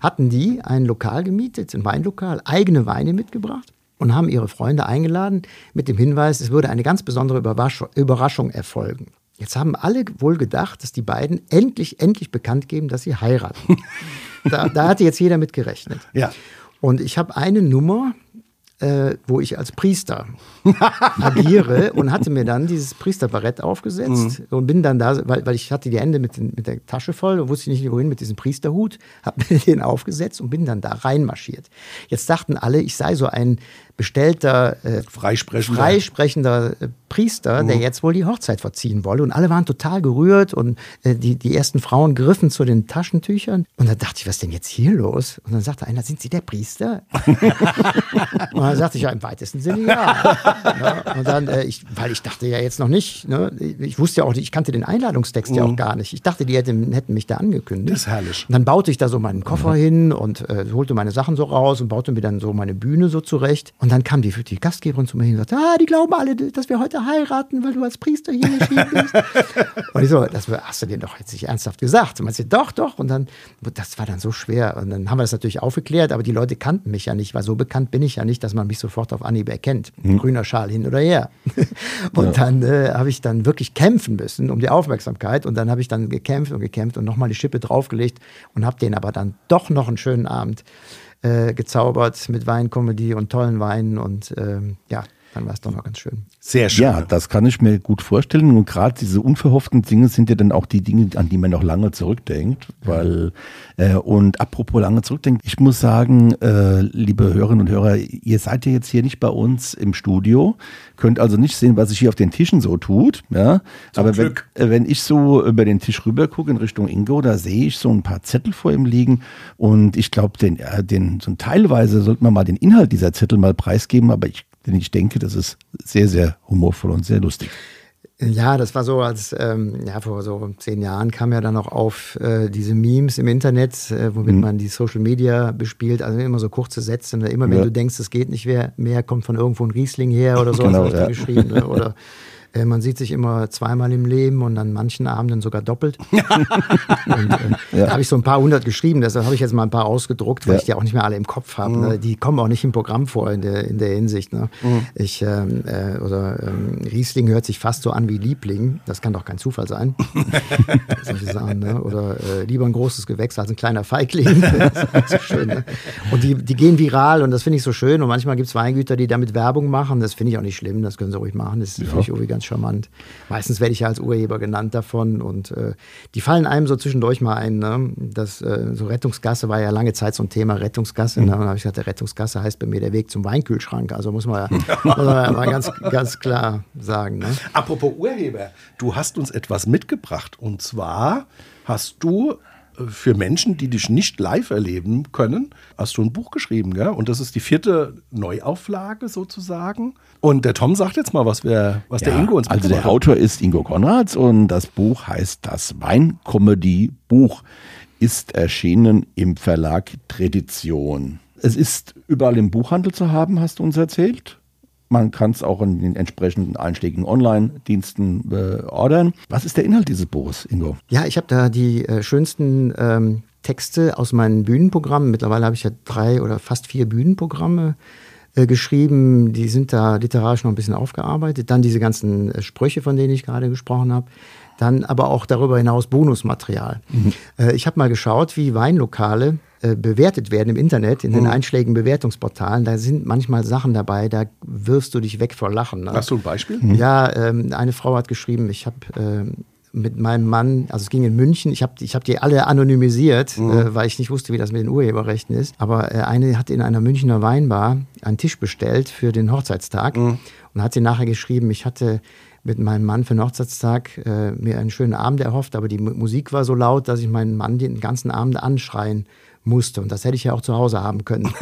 hatten die ein Lokal gemietet, ein Weinlokal, eigene Weine mitgebracht und haben ihre Freunde eingeladen mit dem Hinweis, es würde eine ganz besondere Überraschung, Überraschung erfolgen. Jetzt haben alle wohl gedacht, dass die beiden endlich, endlich bekannt geben, dass sie heiraten. <laughs> da, da hatte jetzt jeder mit gerechnet. Ja. Und ich habe eine Nummer, äh, wo ich als Priester <laughs> agiere und hatte mir dann dieses Priesterbarett aufgesetzt und bin dann da, weil, weil ich hatte die Hände mit, den, mit der Tasche voll und wusste nicht wohin mit diesem Priesterhut, <laughs> habe mir den aufgesetzt und bin dann da reinmarschiert. Jetzt dachten alle, ich sei so ein bestellter äh, Freisprechender. freisprechender äh, Priester, der jetzt wohl die Hochzeit verziehen wolle. Und alle waren total gerührt und äh, die, die ersten Frauen griffen zu den Taschentüchern. Und dann dachte ich, was ist denn jetzt hier los? Und dann sagte einer, sind Sie der Priester? <laughs> dann sagte ich, ja, im weitesten Sinne ja. ja <laughs> und dann, äh, ich, weil ich dachte ja jetzt noch nicht, ne, ich wusste ja auch nicht, ich kannte den Einladungstext ja auch gar nicht. Ich dachte, die hätten, hätten mich da angekündigt. Das ist herrlich. Und dann baute ich da so meinen Koffer hin und äh, holte meine Sachen so raus und baute mir dann so meine Bühne so zurecht. Und dann kam die, die Gastgeberin zu mir hin und sagte, ah, die glauben alle, dass wir heute heiraten, weil du als Priester hier erschienen bist. <laughs> und ich so, das hast du dir doch jetzt nicht ernsthaft gesagt. Und man sagt, doch, doch. Und dann, das war dann so schwer. Und dann haben wir das natürlich aufgeklärt, aber die Leute kannten mich ja nicht, weil so bekannt bin ich ja nicht, dass man mich sofort auf Anhieb erkennt. Grüner Schal hin oder her. <laughs> und dann äh, habe ich dann wirklich kämpfen müssen um die Aufmerksamkeit. Und dann habe ich dann gekämpft und gekämpft und nochmal die Schippe draufgelegt und habe den aber dann doch noch einen schönen Abend äh, gezaubert mit Weinkomödie und tollen Weinen. Und ähm, ja, dann war es doch noch ganz schön. Sehr schön. Ja, das kann ich mir gut vorstellen. Und gerade diese unverhofften Dinge sind ja dann auch die Dinge, an die man noch lange zurückdenkt. Weil, äh, und apropos lange zurückdenkt, ich muss sagen, äh, liebe Hörerinnen und Hörer, ihr seid ja jetzt hier nicht bei uns im Studio, könnt also nicht sehen, was sich hier auf den Tischen so tut. Ja? Aber wenn, äh, wenn ich so über den Tisch rüber gucke in Richtung Ingo, da sehe ich so ein paar Zettel vor ihm liegen. Und ich glaube, den, äh, den, so teilweise sollte man mal den Inhalt dieser Zettel mal preisgeben, aber ich denn ich denke, das ist sehr, sehr humorvoll und sehr lustig. Ja, das war so, als ähm, ja, vor so zehn Jahren kam ja dann noch auf äh, diese Memes im Internet, äh, womit Mhm. man die Social Media bespielt, also immer so kurze Sätze. Ne? Immer wenn Ja. du denkst, es geht nicht mehr, mehr, kommt von irgendwo ein Riesling her oder so, <laughs> Genau, hast du ja. geschrieben. Ne? Oder <laughs> Äh, man sieht sich immer zweimal im Leben und an manchen Abenden sogar doppelt. <laughs> und äh, da habe ich so ein paar hundert geschrieben, deshalb habe ich jetzt mal ein paar ausgedruckt, weil Ja. ich die auch nicht mehr alle im Kopf habe. Ne? Die kommen auch nicht im Programm vor in der, in der Hinsicht. Ne? Ich, ähm, äh, oder ähm, Riesling hört sich fast so an wie Liebling. Das kann doch kein Zufall sein. <laughs> Solche Sachen, ne? Oder äh, lieber ein großes Gewächs als ein kleiner Feigling. <laughs> das ist halt so schön. Ne? Und die, die gehen viral und das finde ich so schön. Und manchmal gibt es Weingüter, die damit Werbung machen. Das finde ich auch nicht schlimm. Das können sie ruhig machen. Das finde ich irgendwie ganz charmant. Meistens werde ich ja als Urheber genannt davon. Und äh, die fallen einem so zwischendurch mal ein. Ne? Das, äh, so Rettungsgasse war ja lange Zeit so ein Thema Rettungsgasse. Ne? Und dann habe ich gesagt, der Rettungsgasse heißt bei mir der Weg zum Weinkühlschrank. Also muss man ja <laughs> muss man ja mal ganz, ganz klar sagen. Ne? Apropos Urheber, du hast uns etwas mitgebracht. Und zwar hast du für Menschen, die dich nicht live erleben können, hast du ein Buch geschrieben, gell? Und das ist die vierte Neuauflage sozusagen. Und der Tom sagt jetzt mal, was, wir, was der Ja, Ingo uns Also der hat. Autor ist Ingo Konrads und das Buch heißt Das Weinkomödie-Buch, ist erschienen im Verlag Tradition. Es ist überall im Buchhandel zu haben, hast du uns erzählt. Man kann es auch in den entsprechenden einschlägigen Online-Diensten äh, ordern. Was ist der Inhalt dieses Buches, Ingo? Ja, ich habe da die äh, schönsten ähm, Texte aus meinen Bühnenprogrammen. Mittlerweile habe ich ja drei oder fast vier Bühnenprogramme äh, geschrieben. Die sind da literarisch noch ein bisschen aufgearbeitet. Dann diese ganzen äh, Sprüche, von denen ich gerade gesprochen habe. Dann aber auch darüber hinaus Bonusmaterial. Äh, ich habe mal geschaut, wie Weinlokale äh, bewertet werden im Internet, in den einschlägigen Bewertungsportalen. Da sind manchmal Sachen dabei, da wirfst du dich weg vor Lachen. Ne? Hast du ein Beispiel? Ja, ähm, eine Frau hat geschrieben, ich habe ähm, mit meinem Mann, also es ging in München, ich habe ich hab die alle anonymisiert, äh, weil ich nicht wusste, wie das mit den Urheberrechten ist. Aber äh, eine hat in einer Münchner Weinbar einen Tisch bestellt für den Hochzeitstag und hat sie nachher geschrieben, ich hatte mit meinem Mann für den Hochzeitstag äh, mir einen schönen Abend erhofft, aber die Mu- Musik war so laut, dass ich meinen Mann den ganzen Abend anschreien musste. Und das hätte ich ja auch zu Hause haben können.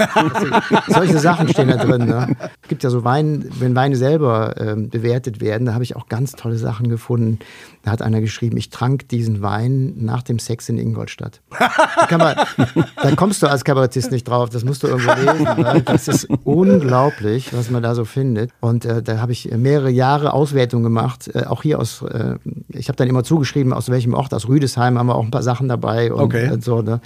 Solche Sachen stehen da drin. Ne? Es gibt ja so Wein, wenn Weine selber ähm, bewertet werden, da habe ich auch ganz tolle Sachen gefunden. Da hat einer geschrieben, ich trank diesen Wein nach dem Sex in Ingolstadt. Da, man, da kommst du als Kabarettist nicht drauf, das musst du irgendwo lesen. Ne? Das ist unglaublich, was man da so findet. Und äh, da habe ich mehrere Jahre Auswertung gemacht, äh, auch hier aus, äh, ich habe dann immer zugeschrieben, aus welchem Ort, aus Rüdesheim haben wir auch ein paar Sachen dabei. Und, Okay. so, ne?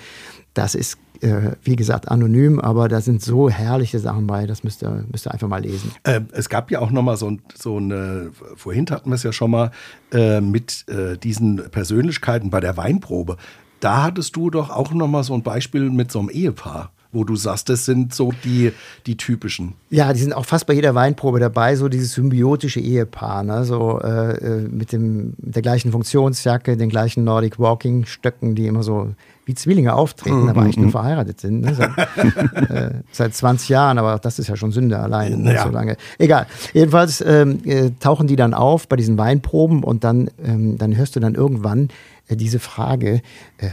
Das ist, äh, wie gesagt, anonym, aber da sind so herrliche Sachen bei, das müsst ihr, müsst ihr einfach mal lesen. Äh, es gab ja auch noch mal so, ein- so eine, vorhin hatten wir es ja schon mal, äh, mit äh, diesen Persönlichkeiten bei der Weinprobe. Da hattest du doch auch noch mal so ein Beispiel mit so einem Ehepaar, wo du sagst, das sind so die, die typischen. Ja, die sind auch fast bei jeder Weinprobe dabei, so dieses symbiotische Ehepaar, ne? so äh, äh, mit, dem, mit der gleichen Funktionsjacke, den gleichen Nordic Walking Stöcken, die immer so wie Zwillinge auftreten, aber eigentlich nur verheiratet sind. Ne? Seit, <laughs> äh, seit 20 Jahren, aber das ist ja schon Sünde allein, ne? Ja. so lange. Egal. Jedenfalls ähm, äh, tauchen die dann auf bei diesen Weinproben und dann, ähm, dann hörst du dann irgendwann äh, diese Frage, äh,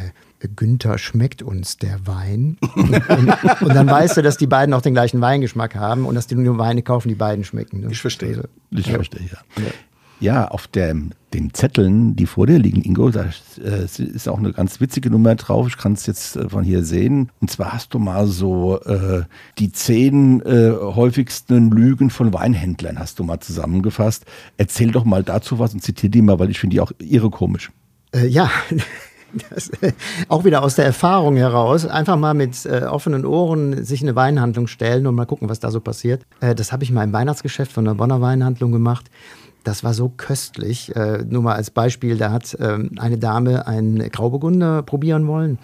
Günther, schmeckt uns der Wein? und, und dann weißt du, dass die beiden auch den gleichen Weingeschmack haben und dass die nur Weine kaufen, die beiden schmecken. Ne? Ich verstehe. Also, Ich verstehe, ja. Ja, auf der, den Zetteln, die vor dir liegen, Ingo, da äh, ist auch eine ganz witzige Nummer drauf. Ich kann es jetzt äh, von hier sehen. Und zwar hast du mal so äh, die zehn äh, häufigsten Lügen von Weinhändlern hast du mal zusammengefasst. Erzähl doch mal dazu was und zitiere die mal, weil ich finde die auch irre komisch. Äh, ja, <laughs> das, äh, auch wieder aus der Erfahrung heraus. Einfach mal mit äh, offenen Ohren sich in eine Weinhandlung stellen und mal gucken, was da so passiert. Äh, das habe ich mal im Weihnachtsgeschäft von der Bonner Weinhandlung gemacht. Das war so köstlich. Äh, nur mal als Beispiel, da hat ähm, eine Dame einen Grauburgunder probieren wollen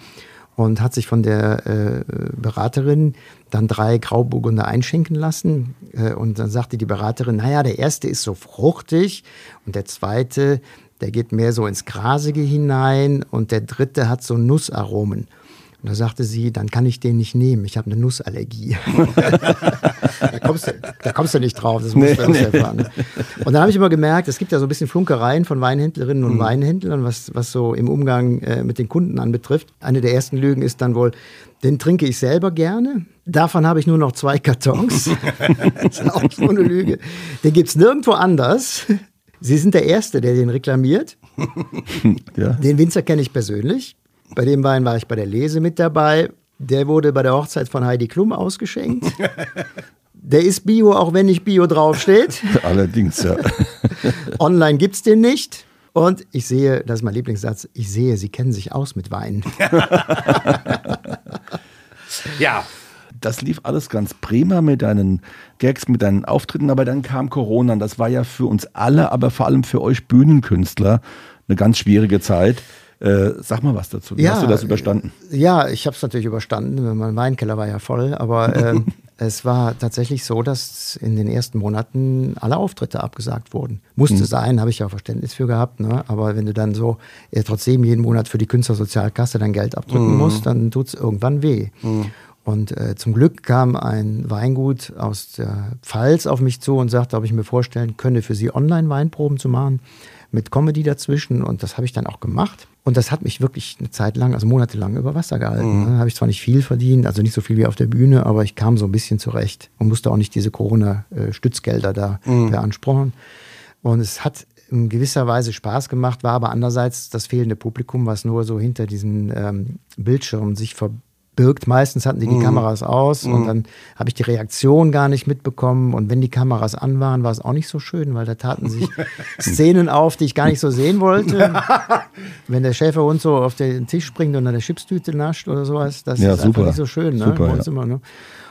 und hat sich von der äh, Beraterin dann drei Grauburgunder einschenken lassen. Äh, und dann sagte die Beraterin, naja, der erste ist so fruchtig und der zweite, der geht mehr so ins Grasige hinein und der dritte hat so Nussaromen. Und da sagte sie, dann kann ich den nicht nehmen, ich habe eine Nussallergie. <laughs> da, kommst du, da kommst du nicht drauf, das musst du Nee, erfahren. ne? Und dann habe ich immer gemerkt, es gibt ja so ein bisschen Flunkereien von Weinhändlerinnen und Weinhändlern, was, was so im Umgang äh, mit den Kunden anbetrifft. Eine der ersten Lügen ist dann wohl, den trinke ich selber gerne. Davon habe ich nur noch zwei Kartons. <laughs> das ist auch so eine Lüge. Den gibt es nirgendwo anders. Sie sind der Erste, der den reklamiert. <laughs> Ja. Den Winzer kenne ich persönlich. Bei dem Wein war ich bei der Lese mit dabei. Der wurde bei der Hochzeit von Heidi Klum ausgeschenkt. <laughs> Der ist Bio, auch wenn nicht Bio draufsteht. <laughs> Allerdings, ja. <laughs> Online gibt es den nicht. Und ich sehe, das ist mein Lieblingssatz, ich sehe, Sie kennen sich aus mit Wein. Ja, Das lief alles ganz prima mit deinen Gags, mit deinen Auftritten, aber dann kam Corona. Und das war ja für uns alle, aber vor allem für euch Bühnenkünstler eine ganz schwierige Zeit. Äh, sag mal was dazu. Wie hast du das überstanden? Ja, ich habe es natürlich überstanden. Mein Weinkeller war ja voll, aber ähm, <laughs> es war tatsächlich so, dass in den ersten Monaten alle Auftritte abgesagt wurden. Musste sein, habe ich ja auch Verständnis für gehabt. Ne? Aber wenn du dann so äh, trotzdem jeden Monat für die Künstlersozialkasse dein Geld abdrücken musst, dann tut es irgendwann weh. Und äh, zum Glück kam ein Weingut aus der Pfalz auf mich zu und sagte, ob ich mir vorstellen könne, für sie Online-Weinproben zu machen, mit Comedy dazwischen. Und das habe ich dann auch gemacht. Und das hat mich wirklich eine Zeit lang, also monatelang über Wasser gehalten. Ne? Habe ich zwar nicht viel verdient, also nicht so viel wie auf der Bühne, aber ich kam so ein bisschen zurecht und musste auch nicht diese Corona-Stützgelder da beanspruchen. Und es hat in gewisser Weise Spaß gemacht, war aber andererseits das fehlende Publikum, was nur so hinter diesen ähm, Bildschirmen sich verbirgt. Meistens hatten die die Kameras aus und dann habe ich die Reaktion gar nicht mitbekommen. Und wenn die Kameras an waren, war es auch nicht so schön, weil da taten sich <laughs> Szenen auf, die ich gar nicht so sehen wollte. <laughs> wenn der Schäferhund so auf den Tisch springt und an der Chipstüte nascht oder sowas, das Ja, ist einfach super. nicht so schön ne? Super, ja. Ne?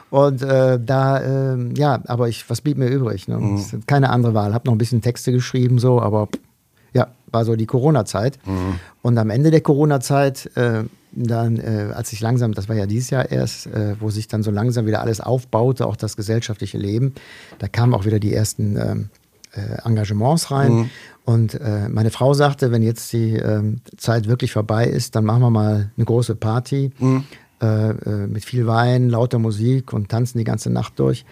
Und äh, da, ähm, ja, aber ich, was blieb mir übrig? Ne? Mhm. Keine andere Wahl. Hab noch ein bisschen Texte geschrieben, so, aber ja, war so die Corona-Zeit. Mhm. Und am Ende der Corona-Zeit, äh, dann, äh, als ich langsam, das war ja dieses Jahr erst, äh, wo sich dann so langsam wieder alles aufbaute, auch das gesellschaftliche Leben, da kamen auch wieder die ersten ähm, äh, Engagements rein. Und äh, meine Frau sagte, wenn jetzt die ähm, Zeit wirklich vorbei ist, dann machen wir mal eine große Party äh, äh, mit viel Wein, lauter Musik und tanzen die ganze Nacht durch.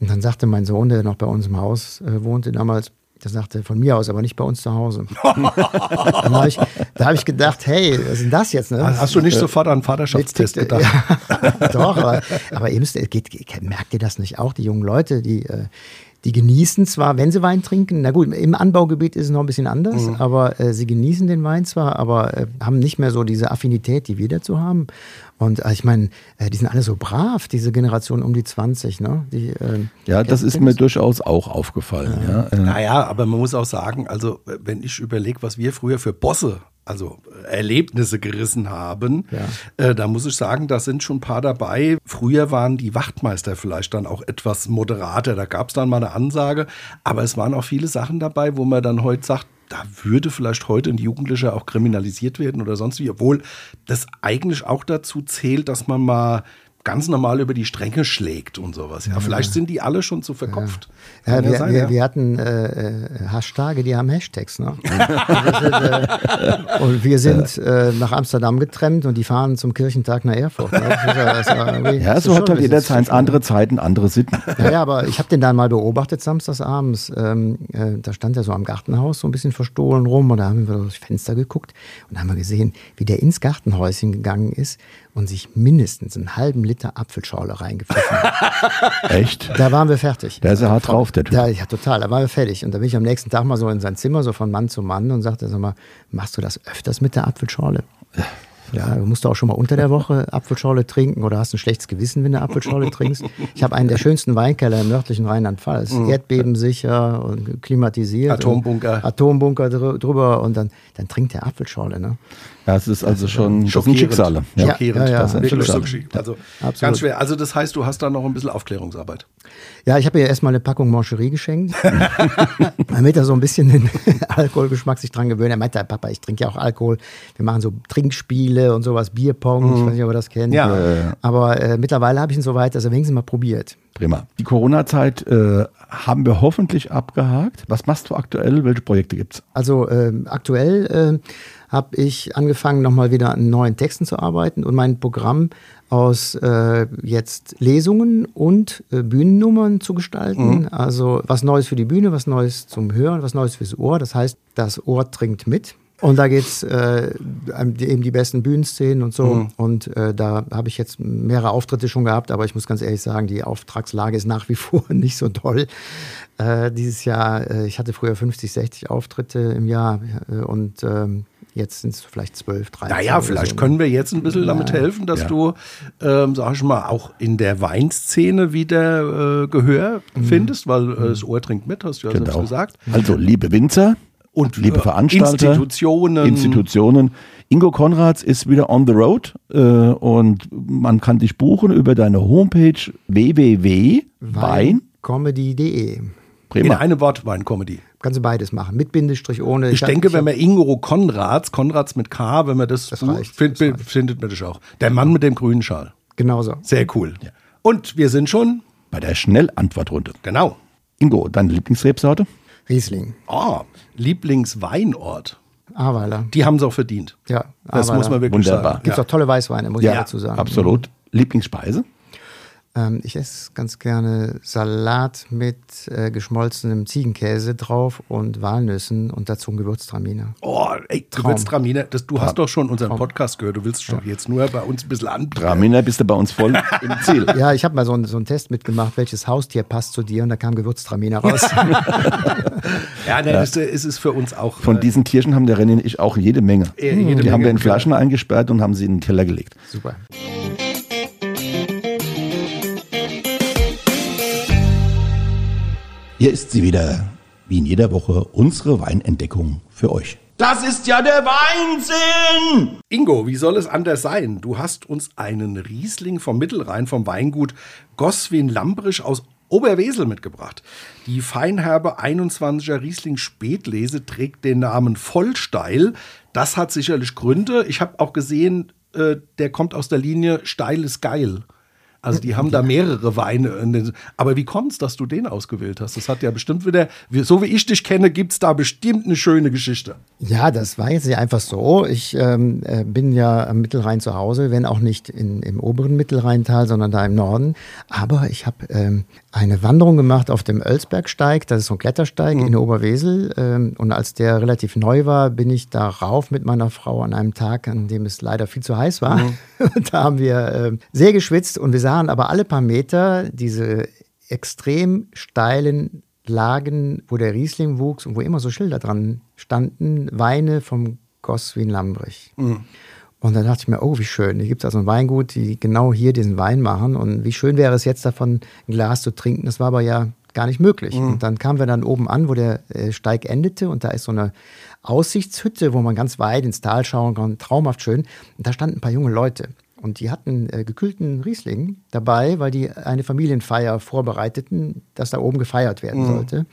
Und dann sagte mein Sohn, der noch bei uns im Haus äh, wohnte damals, der sagte, von mir aus, aber nicht bei uns zu Hause. <laughs> dann hab ich, da habe ich gedacht, hey, was ist denn das jetzt? Ne? hast du nicht sofort an Vaterschaftstest gedacht? Ja, <laughs> doch, aber, aber ihr müsst, geht, geht, merkt ihr das nicht auch? Die jungen Leute, die, äh, die genießen zwar, wenn sie Wein trinken, na gut, im Anbaugebiet ist es noch ein bisschen anders, Mhm. aber äh, sie genießen den Wein zwar, aber äh, haben nicht mehr so diese Affinität, die wir dazu haben. Und äh, ich meine, äh, die sind alle so brav, diese Generation um die 20, ne? Die, äh, Ja, das ist mir durchaus auch aufgefallen. Ja. Äh, Naja, aber man muss auch sagen, also wenn ich überlege, was wir früher für Bosse, also äh, Erlebnisse gerissen haben, äh, da muss ich sagen, da sind schon ein paar dabei. Früher waren die Wachtmeister vielleicht dann auch etwas moderater, da gab es dann mal eine Ansage, aber es waren auch viele Sachen dabei, wo man dann heute sagt, da würde vielleicht heute ein Jugendlicher auch kriminalisiert werden oder sonst wie, obwohl das eigentlich auch dazu zählt, dass man mal ganz normal über die Stränge schlägt und sowas. Ja, vielleicht sind die alle schon zu verkopft. Ja, wir, sein, wir, wir hatten äh, äh, Hashtage, die haben Hashtags. Ne? Und wir sind, äh, und wir sind äh, nach Amsterdam getrennt und die fahren zum Kirchentag nach Erfurt. Ne? Das ist ja, das <laughs> ja, so hat halt jeder das ist Zeit schon- andere Zeiten, andere Sitten. <laughs> ja, ja, aber ich habe den dann mal beobachtet samstags abends. Ähm, äh, da stand er so am Gartenhaus so ein bisschen verstohlen rum und da haben wir durchs Fenster geguckt und haben wir gesehen, wie der ins Gartenhäuschen gegangen ist und sich mindestens einen halben Liter Apfelschorle reingepfiffen hat. <laughs> Echt? Da waren wir fertig. Der ist ja hart drauf, der Typ. Ja, ja, total. Da waren wir fertig. Und da bin ich am nächsten Tag mal so in sein Zimmer, so von Mann zu Mann und sagte, sag mal, machst du das öfters mit der Apfelschorle? Ja, du musst auch schon mal unter der <laughs> Woche Apfelschorle trinken oder hast ein schlechtes Gewissen, wenn du Apfelschorle trinkst. Ich habe einen der schönsten Weinkeller im nördlichen Rheinland-Pfalz. Erdbebensicher und klimatisiert. Atombunker. Und Atombunker drü- drüber und dann, dann trinkt der Apfelschorle. Ne? Ja, es ist also schon sind Schockierend. Schicksale. Ja. Schockierend. Ja, ja, das so geschickt. Also Absolut. ganz schwer. Also das heißt, du hast da noch ein bisschen Aufklärungsarbeit. Ja, ich habe ihr erstmal eine Packung Mancherie geschenkt, <laughs> damit er so ein bisschen den <laughs> Alkoholgeschmack sich dran gewöhnt. Er meinte, Papa, ich trinke ja auch Alkohol. Wir machen so Trinkspiele und sowas, Bierpong, ich weiß nicht, ob er das kennt. Ja. Aber äh, mittlerweile habe ich ihn so weit, dass er wenigstens mal probiert. Prima. Die Corona-Zeit äh, haben wir hoffentlich abgehakt. Was machst du aktuell? Welche Projekte gibt's? Also ähm, aktuell äh, habe ich angefangen, nochmal wieder an neuen Texten zu arbeiten und mein Programm aus äh, jetzt Lesungen und äh, Bühnennummern zu gestalten. Also was Neues für die Bühne, was Neues zum Hören, was Neues fürs Ohr. Das heißt, das Ohr trinkt mit. Und da geht's äh, um die- eben die besten Bühnenszenen und so. Und äh, da habe ich jetzt mehrere Auftritte schon gehabt, aber ich muss ganz ehrlich sagen, die Auftragslage ist nach wie <laughs> vor nicht so toll. Äh, dieses Jahr, äh, ich hatte früher 50, 60 Auftritte im Jahr äh, und ähm, Jetzt sind es vielleicht 12, 13. Naja, vielleicht so. können wir jetzt ein bisschen damit helfen, dass Ja. du, ähm, sag ich mal, auch in der Weinszene wieder äh, Gehör findest, weil äh, das Ohr trinkt mit, hast du ja selbst Genau. gesagt. Also, liebe Winzer Und, liebe äh, Veranstalter, Institutionen. Institutionen. Ingo Konrads ist wieder on the road äh, und man kann dich buchen über deine Homepage www.wein. Weincomedy.de. In einem Wort Weincomedy. Kannst du beides machen. Mit Bindestrich, ohne. Ich hab- denke, wenn hab- man Ingo Konrads, Konrads mit K, wenn man das, Das reicht, find, das reicht. findet man das auch. Der Mann mit dem grünen Schal. Genauso. Sehr cool. Und wir sind schon, Bei der Schnellantwortrunde. genau. Ingo, deine Lieblingsrebsorte? Riesling. Oh, Lieblingsweinort. Ahrweiler. Die haben es auch verdient. Ja, Das Ahrweiler. muss man wirklich Wunderbar. sagen. Gibt es auch tolle Weißweine, muss ich dazu sagen. absolut. Lieblingsspeise? Ähm, ich esse ganz gerne Salat mit äh, geschmolzenem Ziegenkäse drauf und Walnüssen und dazu ein Gewürztraminer. Oh, ey, du Traum. das, du hast doch schon unseren Podcast gehört, du willst doch jetzt nur bei uns ein bisschen anbieten. Traminer bist du bei uns voll im <laughs> Ziel. Ja, ich habe mal so, einen- so einen Test mitgemacht, welches Haustier passt zu dir und da kam Gewürztraminer raus. <laughs> Ja, ne, Das, äh, ist es für uns auch. Von äh, diesen Tierchen haben der René und ich auch jede Menge. Äh, jede die haben Menge, wir in genau. Flaschen eingesperrt und haben sie in den Keller gelegt. Super. Hier ist sie wieder, wie in jeder Woche, unsere Weinentdeckung für euch. Das ist ja der Weinsinn! Ingo, wie soll es anders sein? Du hast uns einen Riesling vom Mittelrhein vom Weingut Goswin Lambrisch aus Oberwesel mitgebracht. Die feinherbe 21er Riesling Spätlese trägt den Namen Vollsteil. Das hat sicherlich Gründe. Ich habe auch gesehen, äh, der kommt aus der Linie Steil ist geil. Also die haben da mehrere Weine. Aber wie kommt es, dass du den ausgewählt hast? Das hat ja bestimmt wieder, wie- so wie ich dich kenne, gibt es da bestimmt eine schöne Geschichte. Ja, das war jetzt nicht einfach so. Ich ähm, äh, bin ja am Mittelrhein zu Hause, wenn auch nicht in, im oberen Mittelrheintal, sondern da im Norden. Aber ich habe ähm, eine Wanderung gemacht auf dem Oelsbergsteig. Das ist so ein Klettersteig in Oberwesel. Ähm, und als der relativ neu war, bin ich da rauf mit meiner Frau an einem Tag, an dem es leider viel zu heiß war. <laughs> Und da haben wir ähm, sehr geschwitzt und wir sahen aber alle paar Meter diese extrem steilen Lagen, wo der Riesling wuchs und wo immer so Schilder dran standen, Weine vom Goswin Lambrich. Und dann dachte ich mir, oh, wie schön. Hier gibt es also ein Weingut, die genau hier diesen Wein machen. Und wie schön wäre es jetzt davon, ein Glas zu trinken. Das war aber ja gar nicht möglich. Und dann kamen wir dann oben an, wo der äh, Steig endete. Und da ist so eine Aussichtshütte, wo man ganz weit ins Tal schauen kann. Traumhaft schön. Und da standen ein paar junge Leute. Und die hatten äh, gekühlten Riesling dabei, weil die eine Familienfeier vorbereiteten, dass da oben gefeiert werden sollte.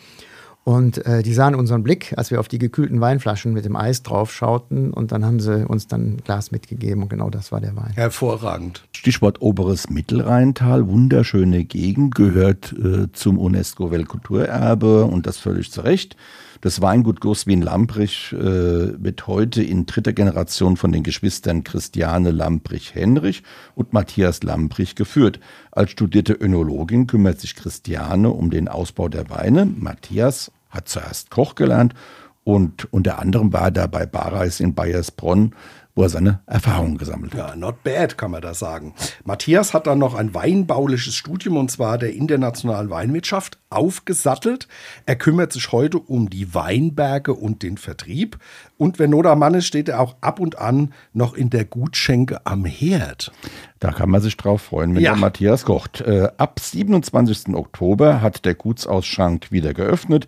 Und äh, die sahen unseren Blick, als wir auf die gekühlten Weinflaschen mit dem Eis drauf schauten. Und dann haben sie uns dann ein Glas mitgegeben. Und genau das war der Wein. Hervorragend. Stichwort oberes Mittelrheintal, wunderschöne Gegend, gehört äh, zum UNESCO-Weltkulturerbe und das völlig zu Recht. Das Weingut Goswin Lambrich äh, wird heute in dritter Generation von den Geschwistern Christiane Lambrich-Henrich und Matthias Lambrich geführt. Als studierte Önologin kümmert sich Christiane um den Ausbau der Weine. Matthias hat zuerst Koch gelernt und unter anderem war er bei Bareis in Bayersbronn, wo er seine Erfahrungen gesammelt hat. Ja, not bad, kann man da sagen. Matthias hat dann noch ein weinbauliches Studium und zwar der internationalen Weinwirtschaft aufgesattelt. Er kümmert sich heute um die Weinberge und den Vertrieb. Und wenn Not am Mann ist, steht er auch ab und an noch in der Gutschenke am Herd. Da kann man sich drauf freuen, wenn Ja. der Matthias kocht. Äh, ab 27. Oktober hat der Gutsausschank wieder geöffnet.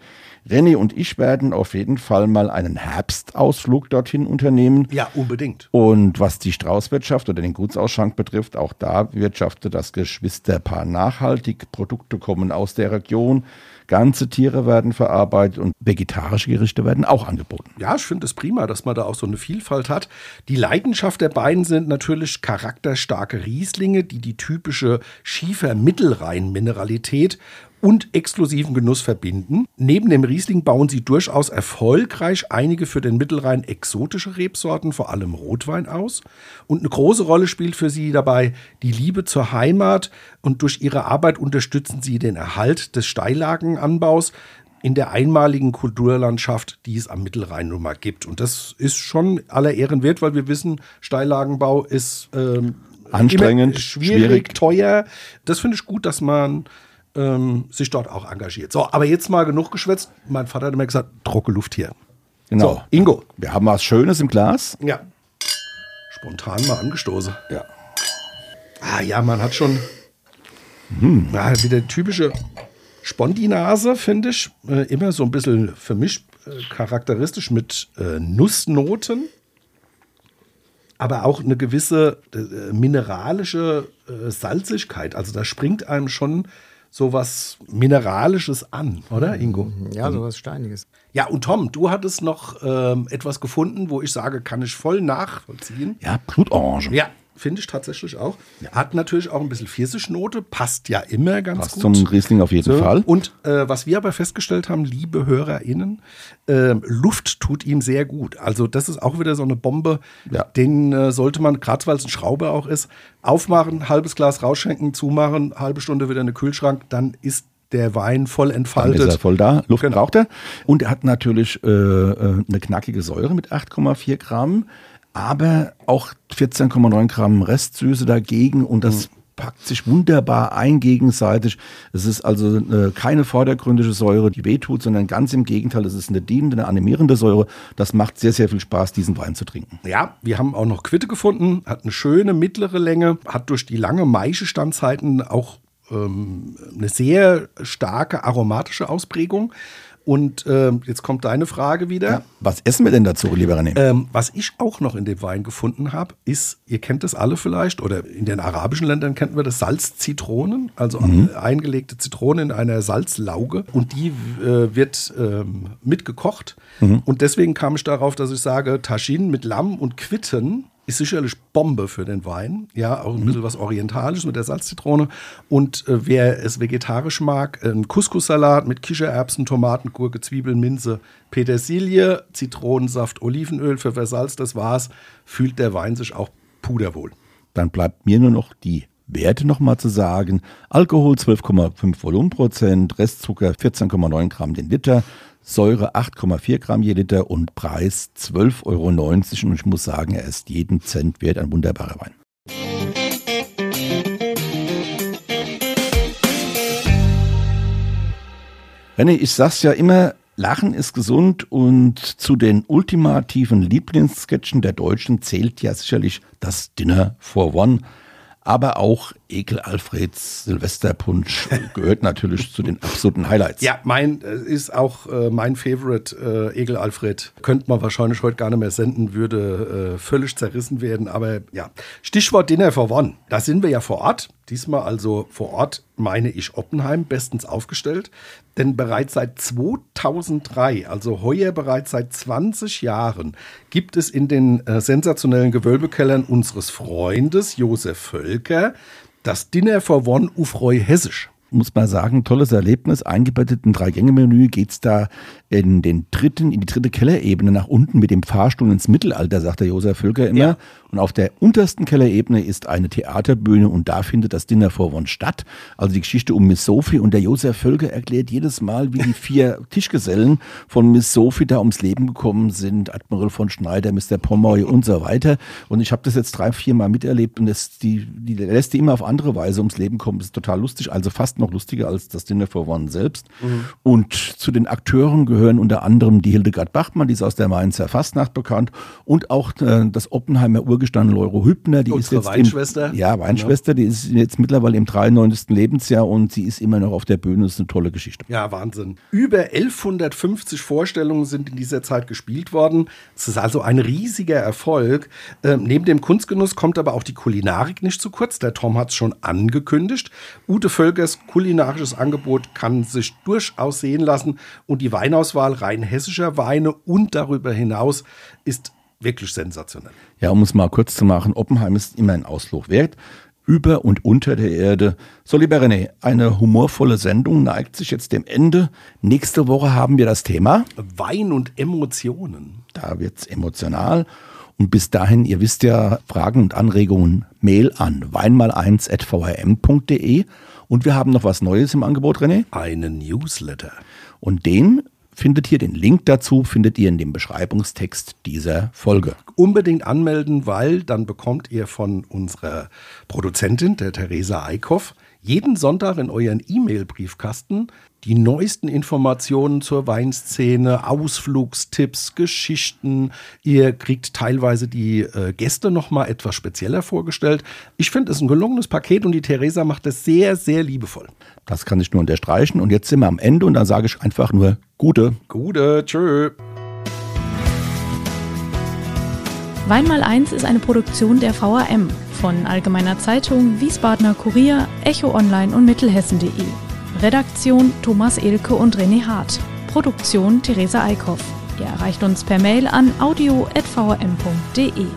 René und ich werden auf jeden Fall mal einen Herbstausflug dorthin unternehmen. Ja, unbedingt. Und was die Straußwirtschaft oder den Gutsausschank betrifft, auch da wirtschaftet das Geschwisterpaar nachhaltig. Produkte kommen aus der Region, ganze Tiere werden verarbeitet und vegetarische Gerichte werden auch angeboten. Ja, ich finde es prima, dass man da auch so eine Vielfalt hat. Die Leidenschaft der beiden sind natürlich charakterstarke Rieslinge, die die typische Schiefer-Mittelrhein-Mineralität und exklusiven Genuss verbinden. Neben dem Riesling bauen sie durchaus erfolgreich einige für den Mittelrhein exotische Rebsorten, vor allem Rotwein aus. Und eine große Rolle spielt für sie dabei die Liebe zur Heimat und durch ihre Arbeit unterstützen sie den Erhalt des Steillagenanbaus in der einmaligen Kulturlandschaft, die es am Mittelrhein nun mal gibt. Und das ist schon aller Ehren wert, weil wir wissen, Steillagenbau ist ähm, Anstrengend, schwierig, schwierig. teuer. Das finde ich gut, dass man ähm, sich dort auch engagiert. So, aber jetzt mal genug geschwätzt. Mein Vater hat immer gesagt, trockene Luft hier. Genau. So, Ingo. Wir haben was Schönes im Glas. Ja. Spontan mal angestoßen. Ja. Ah ja, man hat schon hm. ja, wieder typische Spondinase, finde ich. Äh, immer so ein bisschen für mich äh, charakteristisch mit äh, Nussnoten. Aber auch eine gewisse äh, mineralische äh, Salzigkeit. Also da springt einem schon sowas Mineralisches an, oder Ingo? Ja, sowas Steiniges. Ja, und Tom, du hattest noch ähm, etwas gefunden, wo ich sage, kann ich voll nachvollziehen. Ja, Blutorange. Ja, finde ich tatsächlich auch. Hat natürlich auch ein bisschen Pfirsichnote, passt ja immer ganz Passt gut. zum Riesling auf jeden So, Fall. Und äh, was wir aber festgestellt haben, liebe HörerInnen, äh, Luft tut ihm sehr gut. Also das ist auch wieder so eine Bombe, Ja. den äh, sollte man, gerade weil es ein Schrauber auch ist, aufmachen, halbes Glas rausschenken, zumachen, halbe Stunde wieder in den Kühlschrank, dann ist der Wein voll Dann entfaltet. ist er voll da. Luft Genau. braucht er. Und er hat natürlich äh, äh, eine knackige Säure mit 8,4 Gramm, aber auch 14,9 Gramm Restsüße dagegen und das packt sich wunderbar ein gegenseitig. Es ist also äh, keine vordergründige Säure, die wehtut, sondern ganz im Gegenteil, es ist eine dienende, eine animierende Säure. Das macht sehr, sehr viel Spaß, diesen Wein zu trinken. Ja, wir haben auch noch Quitte gefunden, hat eine schöne mittlere Länge, hat durch die lange Maischestandszeiten auch ähm, eine sehr starke aromatische Ausprägung. Und ähm, jetzt kommt deine Frage wieder. Was essen wir denn dazu, lieber René? Ähm, was ich auch noch in dem Wein gefunden habe, ist, ihr kennt das alle vielleicht, oder in den arabischen Ländern kennt man das Salzzitronen, also äh, eingelegte Zitrone in einer Salzlauge. Und die äh, wird ähm, mitgekocht. Und deswegen kam ich darauf, dass ich sage, Taschin mit Lamm und Quitten ist sicherlich Bombe für den Wein. Ja, auch ein bisschen was Orientalisches mit der Salzzitrone. Und äh, wer es vegetarisch mag, ein Couscous-Salat mit Kichererbsen, Tomaten, Gurke, Zwiebeln, Minze, Petersilie, Zitronensaft, Olivenöl für versalzt, das war's. Fühlt der Wein sich auch puderwohl. Dann bleibt mir nur noch die Werte nochmal zu sagen. Alkohol 12,5 Volumenprozent, Restzucker 14,9 Gramm den Liter, Säure 8,4 Gramm je Liter und Preis 12,90 Euro. Und ich muss sagen, er ist jeden Cent wert, ein wunderbarer Wein. René, ich sag's ja immer, Lachen ist gesund und zu den ultimativen Lieblingssketchen der Deutschen zählt ja sicherlich das Dinner for One. Aber auch Ekel Alfreds Silvesterpunsch gehört natürlich zu den absoluten Highlights. Ja, mein äh, ist auch äh, mein Favorite, äh, Egel Alfred. Könnte man wahrscheinlich heute gar nicht mehr senden, würde äh, völlig zerrissen werden. Aber ja, Stichwort Dinner for One. Da sind wir ja vor Ort. Diesmal also vor Ort, meine ich, Oppenheim, bestens aufgestellt. Denn bereits seit 2003, also heuer bereits seit 20 Jahren, gibt es in den äh, sensationellen Gewölbekellern unseres Freundes Josef Völker das Dinner for One Ufreu Hessisch. muss man sagen, tolles Erlebnis. Eingebettet in Drei-Gänge-Menü geht's da in den dritten, in die dritte Kellerebene nach unten mit dem Fahrstuhl ins Mittelalter, sagt der Josef Völker immer. Ja. Und auf der untersten Kellerebene ist eine Theaterbühne und da findet das Dinner vor One statt. Also die Geschichte um Miss Sophie und der Josef Völker erklärt jedes Mal, wie die vier <laughs> Tischgesellen von Miss Sophie da ums Leben gekommen sind. Admiral von Schneider, Mr. Pomeroy und so weiter. Und ich habe das jetzt drei, vier Mal miterlebt und das, die, die lässt die immer auf andere Weise ums Leben kommen. Das ist total lustig, also fast noch lustiger als das Dinner for One selbst. Und zu den Akteuren gehören unter anderem die Hildegard Bachmann, die ist aus der Mainzer Fastnacht bekannt, und auch äh, das Oppenheimer Urgestein Leuro Hübner, die Unsere ist jetzt Weinschwester. Im, ja, Weinschwester, die ist jetzt mittlerweile im 93. Lebensjahr und sie ist immer noch auf der Bühne. Das ist eine tolle Geschichte. Ja, Wahnsinn. Über 1150 Vorstellungen sind in dieser Zeit gespielt worden. Es ist also ein riesiger Erfolg. Ähm, neben dem Kunstgenuss kommt aber auch die Kulinarik nicht zu kurz. Der Tom hat es schon angekündigt. Ute Völkers kulinarisches Angebot kann sich durchaus sehen lassen und die Weinauswahl rein hessischer Weine und darüber hinaus ist wirklich sensationell. Ja, um es mal kurz zu machen, Oppenheim ist immer ein Ausflug wert. Über und unter der Erde. So, lieber René, eine humorvolle Sendung neigt sich jetzt dem Ende. Nächste Woche haben wir das Thema. Wein und Emotionen. Da wird's emotional. Und bis dahin, ihr wisst ja, Fragen und Anregungen, Mail an weinmal1.vrm.de. Und wir haben noch was Neues im Angebot, René. Einen Newsletter. Und den findet ihr, den Link dazu findet ihr in dem Beschreibungstext dieser Folge. unbedingt anmelden, weil dann bekommt ihr von unserer Produzentin, der Theresa Eickhoff, jeden Sonntag in euren E-Mail-Briefkasten die neuesten Informationen zur Weinszene, Ausflugstipps, Geschichten. Ihr kriegt teilweise die äh, Gäste noch mal etwas spezieller vorgestellt. Ich finde es ein gelungenes Paket und die Theresa macht es sehr, sehr liebevoll. Das kann ich nur unterstreichen. Und jetzt sind wir am Ende und dann sage ich einfach nur Gute. Gute, tschö. Wein mal eins ist eine Produktion der VRM von Allgemeiner Zeitung, Wiesbadener Kurier, Echo Online und Mittelhessen.de. Redaktion Thomas Elke und René Hart. Produktion Theresa Eickhoff. Ihr erreicht uns per Mail an audio.vrm.de.